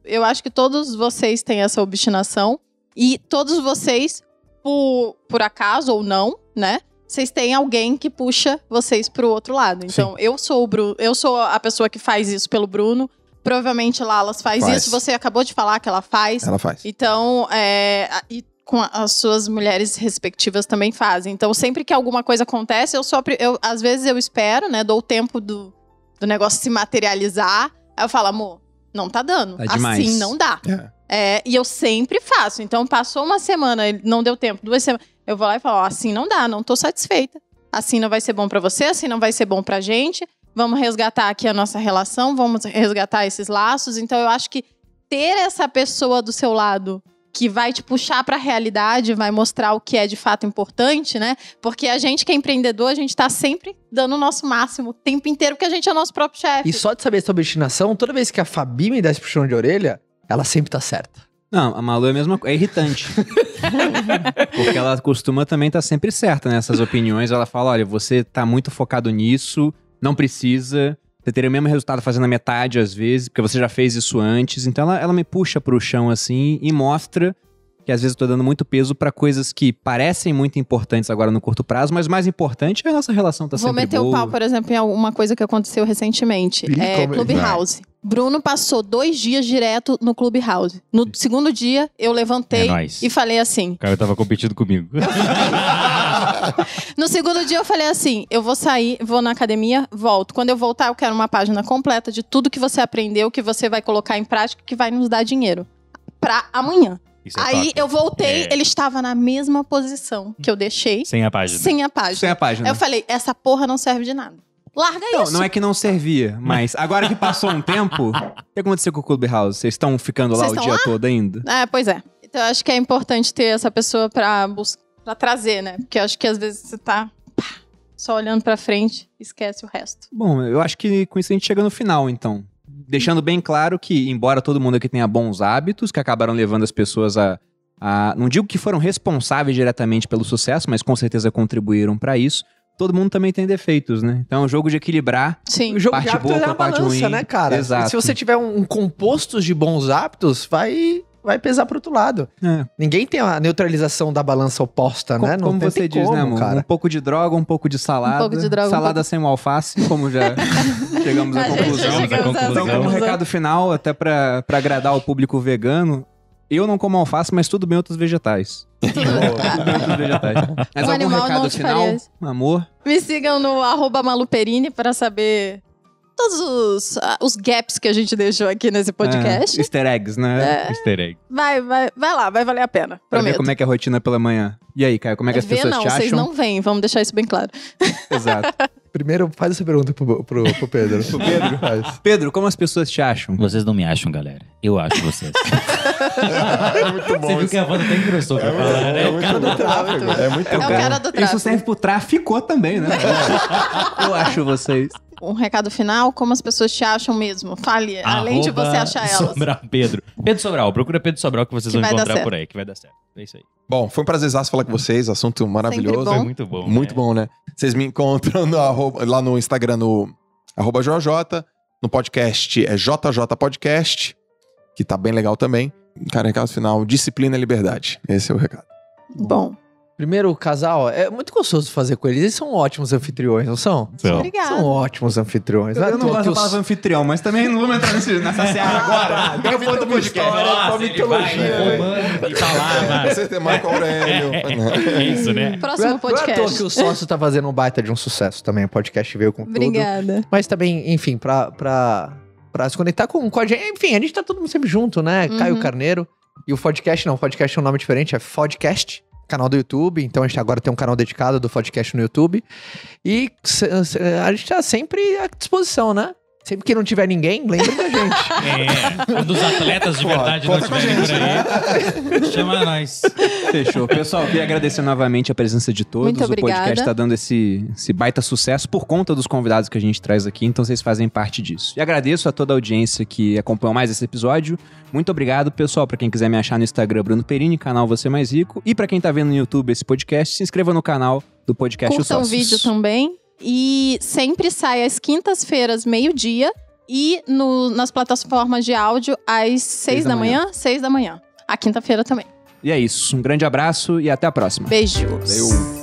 eu acho que todos vocês têm essa obstinação e todos vocês, por, por acaso ou não, né? vocês têm alguém que puxa vocês pro outro lado. Então, eu sou o Bruno, eu sou a pessoa que faz isso pelo Bruno. Provavelmente Lalas faz, Faz. isso. Você acabou de falar que ela faz. Ela faz. Então, é, e com a- as suas mulheres respectivas também fazem. Então, sempre que alguma coisa acontece, eu só. Eu, às vezes eu espero, né? Dou o tempo do, do negócio se materializar. Aí eu falo, amor, não tá dando. Tá demais. assim não dá. É. É, e eu sempre faço. Então, passou uma semana, não deu tempo, duas semanas. Eu vou lá e falo, ó, assim não dá, não tô satisfeita. Assim não vai ser bom pra você, assim não vai ser bom pra gente. Vamos resgatar aqui a nossa relação, vamos resgatar esses laços. Então, eu acho que ter essa pessoa do seu lado que vai te puxar pra realidade, vai mostrar o que é de fato importante, né? Porque a gente que é empreendedor, a gente tá sempre dando o nosso máximo o tempo inteiro, porque a gente é o nosso próprio chefe. E só de saber sobre obstinação, toda vez que a Fabi me dá esse puxão de orelha, ela sempre tá certa. Não, a Malu é a mesma coisa. É irritante. Porque ela costuma também estar sempre certa nessas opiniões. Ela fala: olha, você tá muito focado nisso, não precisa. Você teria o mesmo resultado fazendo a metade às vezes, porque você já fez isso antes. Então ela, ela me puxa pro chão assim e mostra que às vezes eu tô dando muito peso pra coisas que parecem muito importantes agora no curto prazo, mas o mais importante é a nossa relação tá Vou sempre meter o boa. pau, por exemplo, em alguma coisa que aconteceu recentemente. Ih, É como- Clubhouse. Bruno passou dois dias direto no Clubhouse. No segundo dia, eu levantei É e falei assim. O cara tava competindo comigo. No segundo dia, eu falei assim: eu vou sair, vou na academia, volto. Quando eu voltar, eu quero uma página completa de tudo que você aprendeu, que você vai colocar em prática, que vai nos dar dinheiro. Pra amanhã. Isso é Aí top. eu voltei, É. ele estava na mesma posição que eu deixei, Sem a página. sem a página. Sem a página. Aí eu falei: essa porra não serve de nada. Larga Não, isso. não é que não servia, mas agora que passou um tempo, o que aconteceu com o Clubhouse? Vocês estão ficando lá Vocês o dia lá? todo ainda? É, pois é. Então eu acho que é importante ter essa pessoa pra, pra trazer, né? Porque eu acho que às vezes você tá pá, só olhando pra frente e esquece o resto. Bom, eu acho que com isso a gente chega no final, então. Deixando bem claro que, embora todo mundo aqui tenha bons hábitos, que acabaram levando as pessoas a. a- não digo que foram responsáveis diretamente pelo sucesso, mas com certeza contribuíram pra isso. Todo mundo também tem defeitos, né? Então é um jogo de equilibrar. Sim. O jogo Parte de hábitos boa é a parte balança, ruim. né, cara? Exato. Se você tiver um, um composto de bons hábitos, vai, vai pesar pro outro lado. É, Ninguém tem a neutralização da balança oposta, co- né? Não como tem, você tem diz, como, né, amor? Um cara. pouco de droga, um pouco de salada. pouco de droga, um salada pouco- sem o alface, como já chegamos à conclusão. chegamos à. Então, como recado final, até pra, pra agradar o público vegano, eu não como alface, mas tudo bem outros vegetais. Tudo bem. Tudo bem outros vegetais. Mas Um algum animal recado não te final, isso. amor? Me sigam no arroba maluperini pra saber todos os, ah, os gaps que a gente deixou aqui nesse podcast. É, easter eggs, né? Easter egg. Vai, vai, vai lá, vai valer a pena. Pra ver Prometo. como é que é a rotina pela manhã. E aí, Caio, como é que as Vê, pessoas não, te acham? vocês não vêm, vamos deixar isso bem claro. Exato. Primeiro, faz essa pergunta pro, pro, pro Pedro. pro Pedro? Faz. Pedro, como as pessoas te acham? Vocês não me acham, galera. Eu acho vocês. É muito bom. Você viu isso. que a voz até engrossou pra falar, né? É muito bom. tráfego. É muito É o bom. cara do tráfico. Isso serve pro tráfico também, né? eu acho vocês. Um recado final, como as pessoas te acham mesmo. Fale, além de Arroba você achar elas. Sobral Pedro. Pedro Sobral. Procura Pedro Sobral que vocês Que vão encontrar por aí, que vai dar certo. É isso aí. Bom, foi um prazerzaço falar com vocês. Assunto maravilhoso. Foi muito bom. Muito né? bom, né? Vocês me encontram no arroba- lá no Instagram, no arroba JJ. No podcast é JJ Podcast, que tá bem legal também. Cara, recado final: disciplina e liberdade. Esse é o recado. Bom, Primeiro, casal, é muito gostoso fazer com eles. Eles são ótimos anfitriões, não são? Então, obrigada. São ótimos anfitriões. Eu, é à não gosto da os- palavra anfitrião, mas também não vamos entrar nesse, nessa seara agora. Deve ter uma história, Nossa, ele vai mitologia. roubando e falava. Você tem Marco Aurélio. É isso, né? Não é, próximo não é à toa podcast. que o sócio tá fazendo um baita de um sucesso também. O podcast veio com tudo. Obrigada. Mas também, enfim, pra, pra, pra se conectar com, com a gente. Enfim, a gente tá todo mundo sempre junto, né? Uhum. Caio Carneiro. E o podcast não, o podcast é um nome diferente, é Podcast, canal do YouTube. Então a gente agora tem um canal dedicado do podcast no YouTube. E a gente tá sempre à disposição, né? Sempre que não tiver ninguém, lembre da gente. É, quando os atletas de Pô, verdade não com a estiverem por aí, chama nós. Fechou. Pessoal, queria agradecer novamente a presença de todos. Muito o podcast obrigada. está dando esse, esse baita sucesso por conta dos convidados que a gente traz aqui, então vocês fazem parte disso. E agradeço a toda a audiência que acompanhou mais esse episódio. Muito obrigado, pessoal. Para quem quiser me achar no Instagram, Bruno Perini, canal Você Mais Rico. E para quem tá vendo no YouTube esse podcast, se inscreva no canal do podcast Os Curta o Sócios. vídeo também. E sempre sai às quintas-feiras, meio-dia. E no- nas plataformas de áudio às seis da da manhã, seis da manhã. A quinta-feira também. E é isso. Um grande abraço e até a próxima. Beijos. Valeu.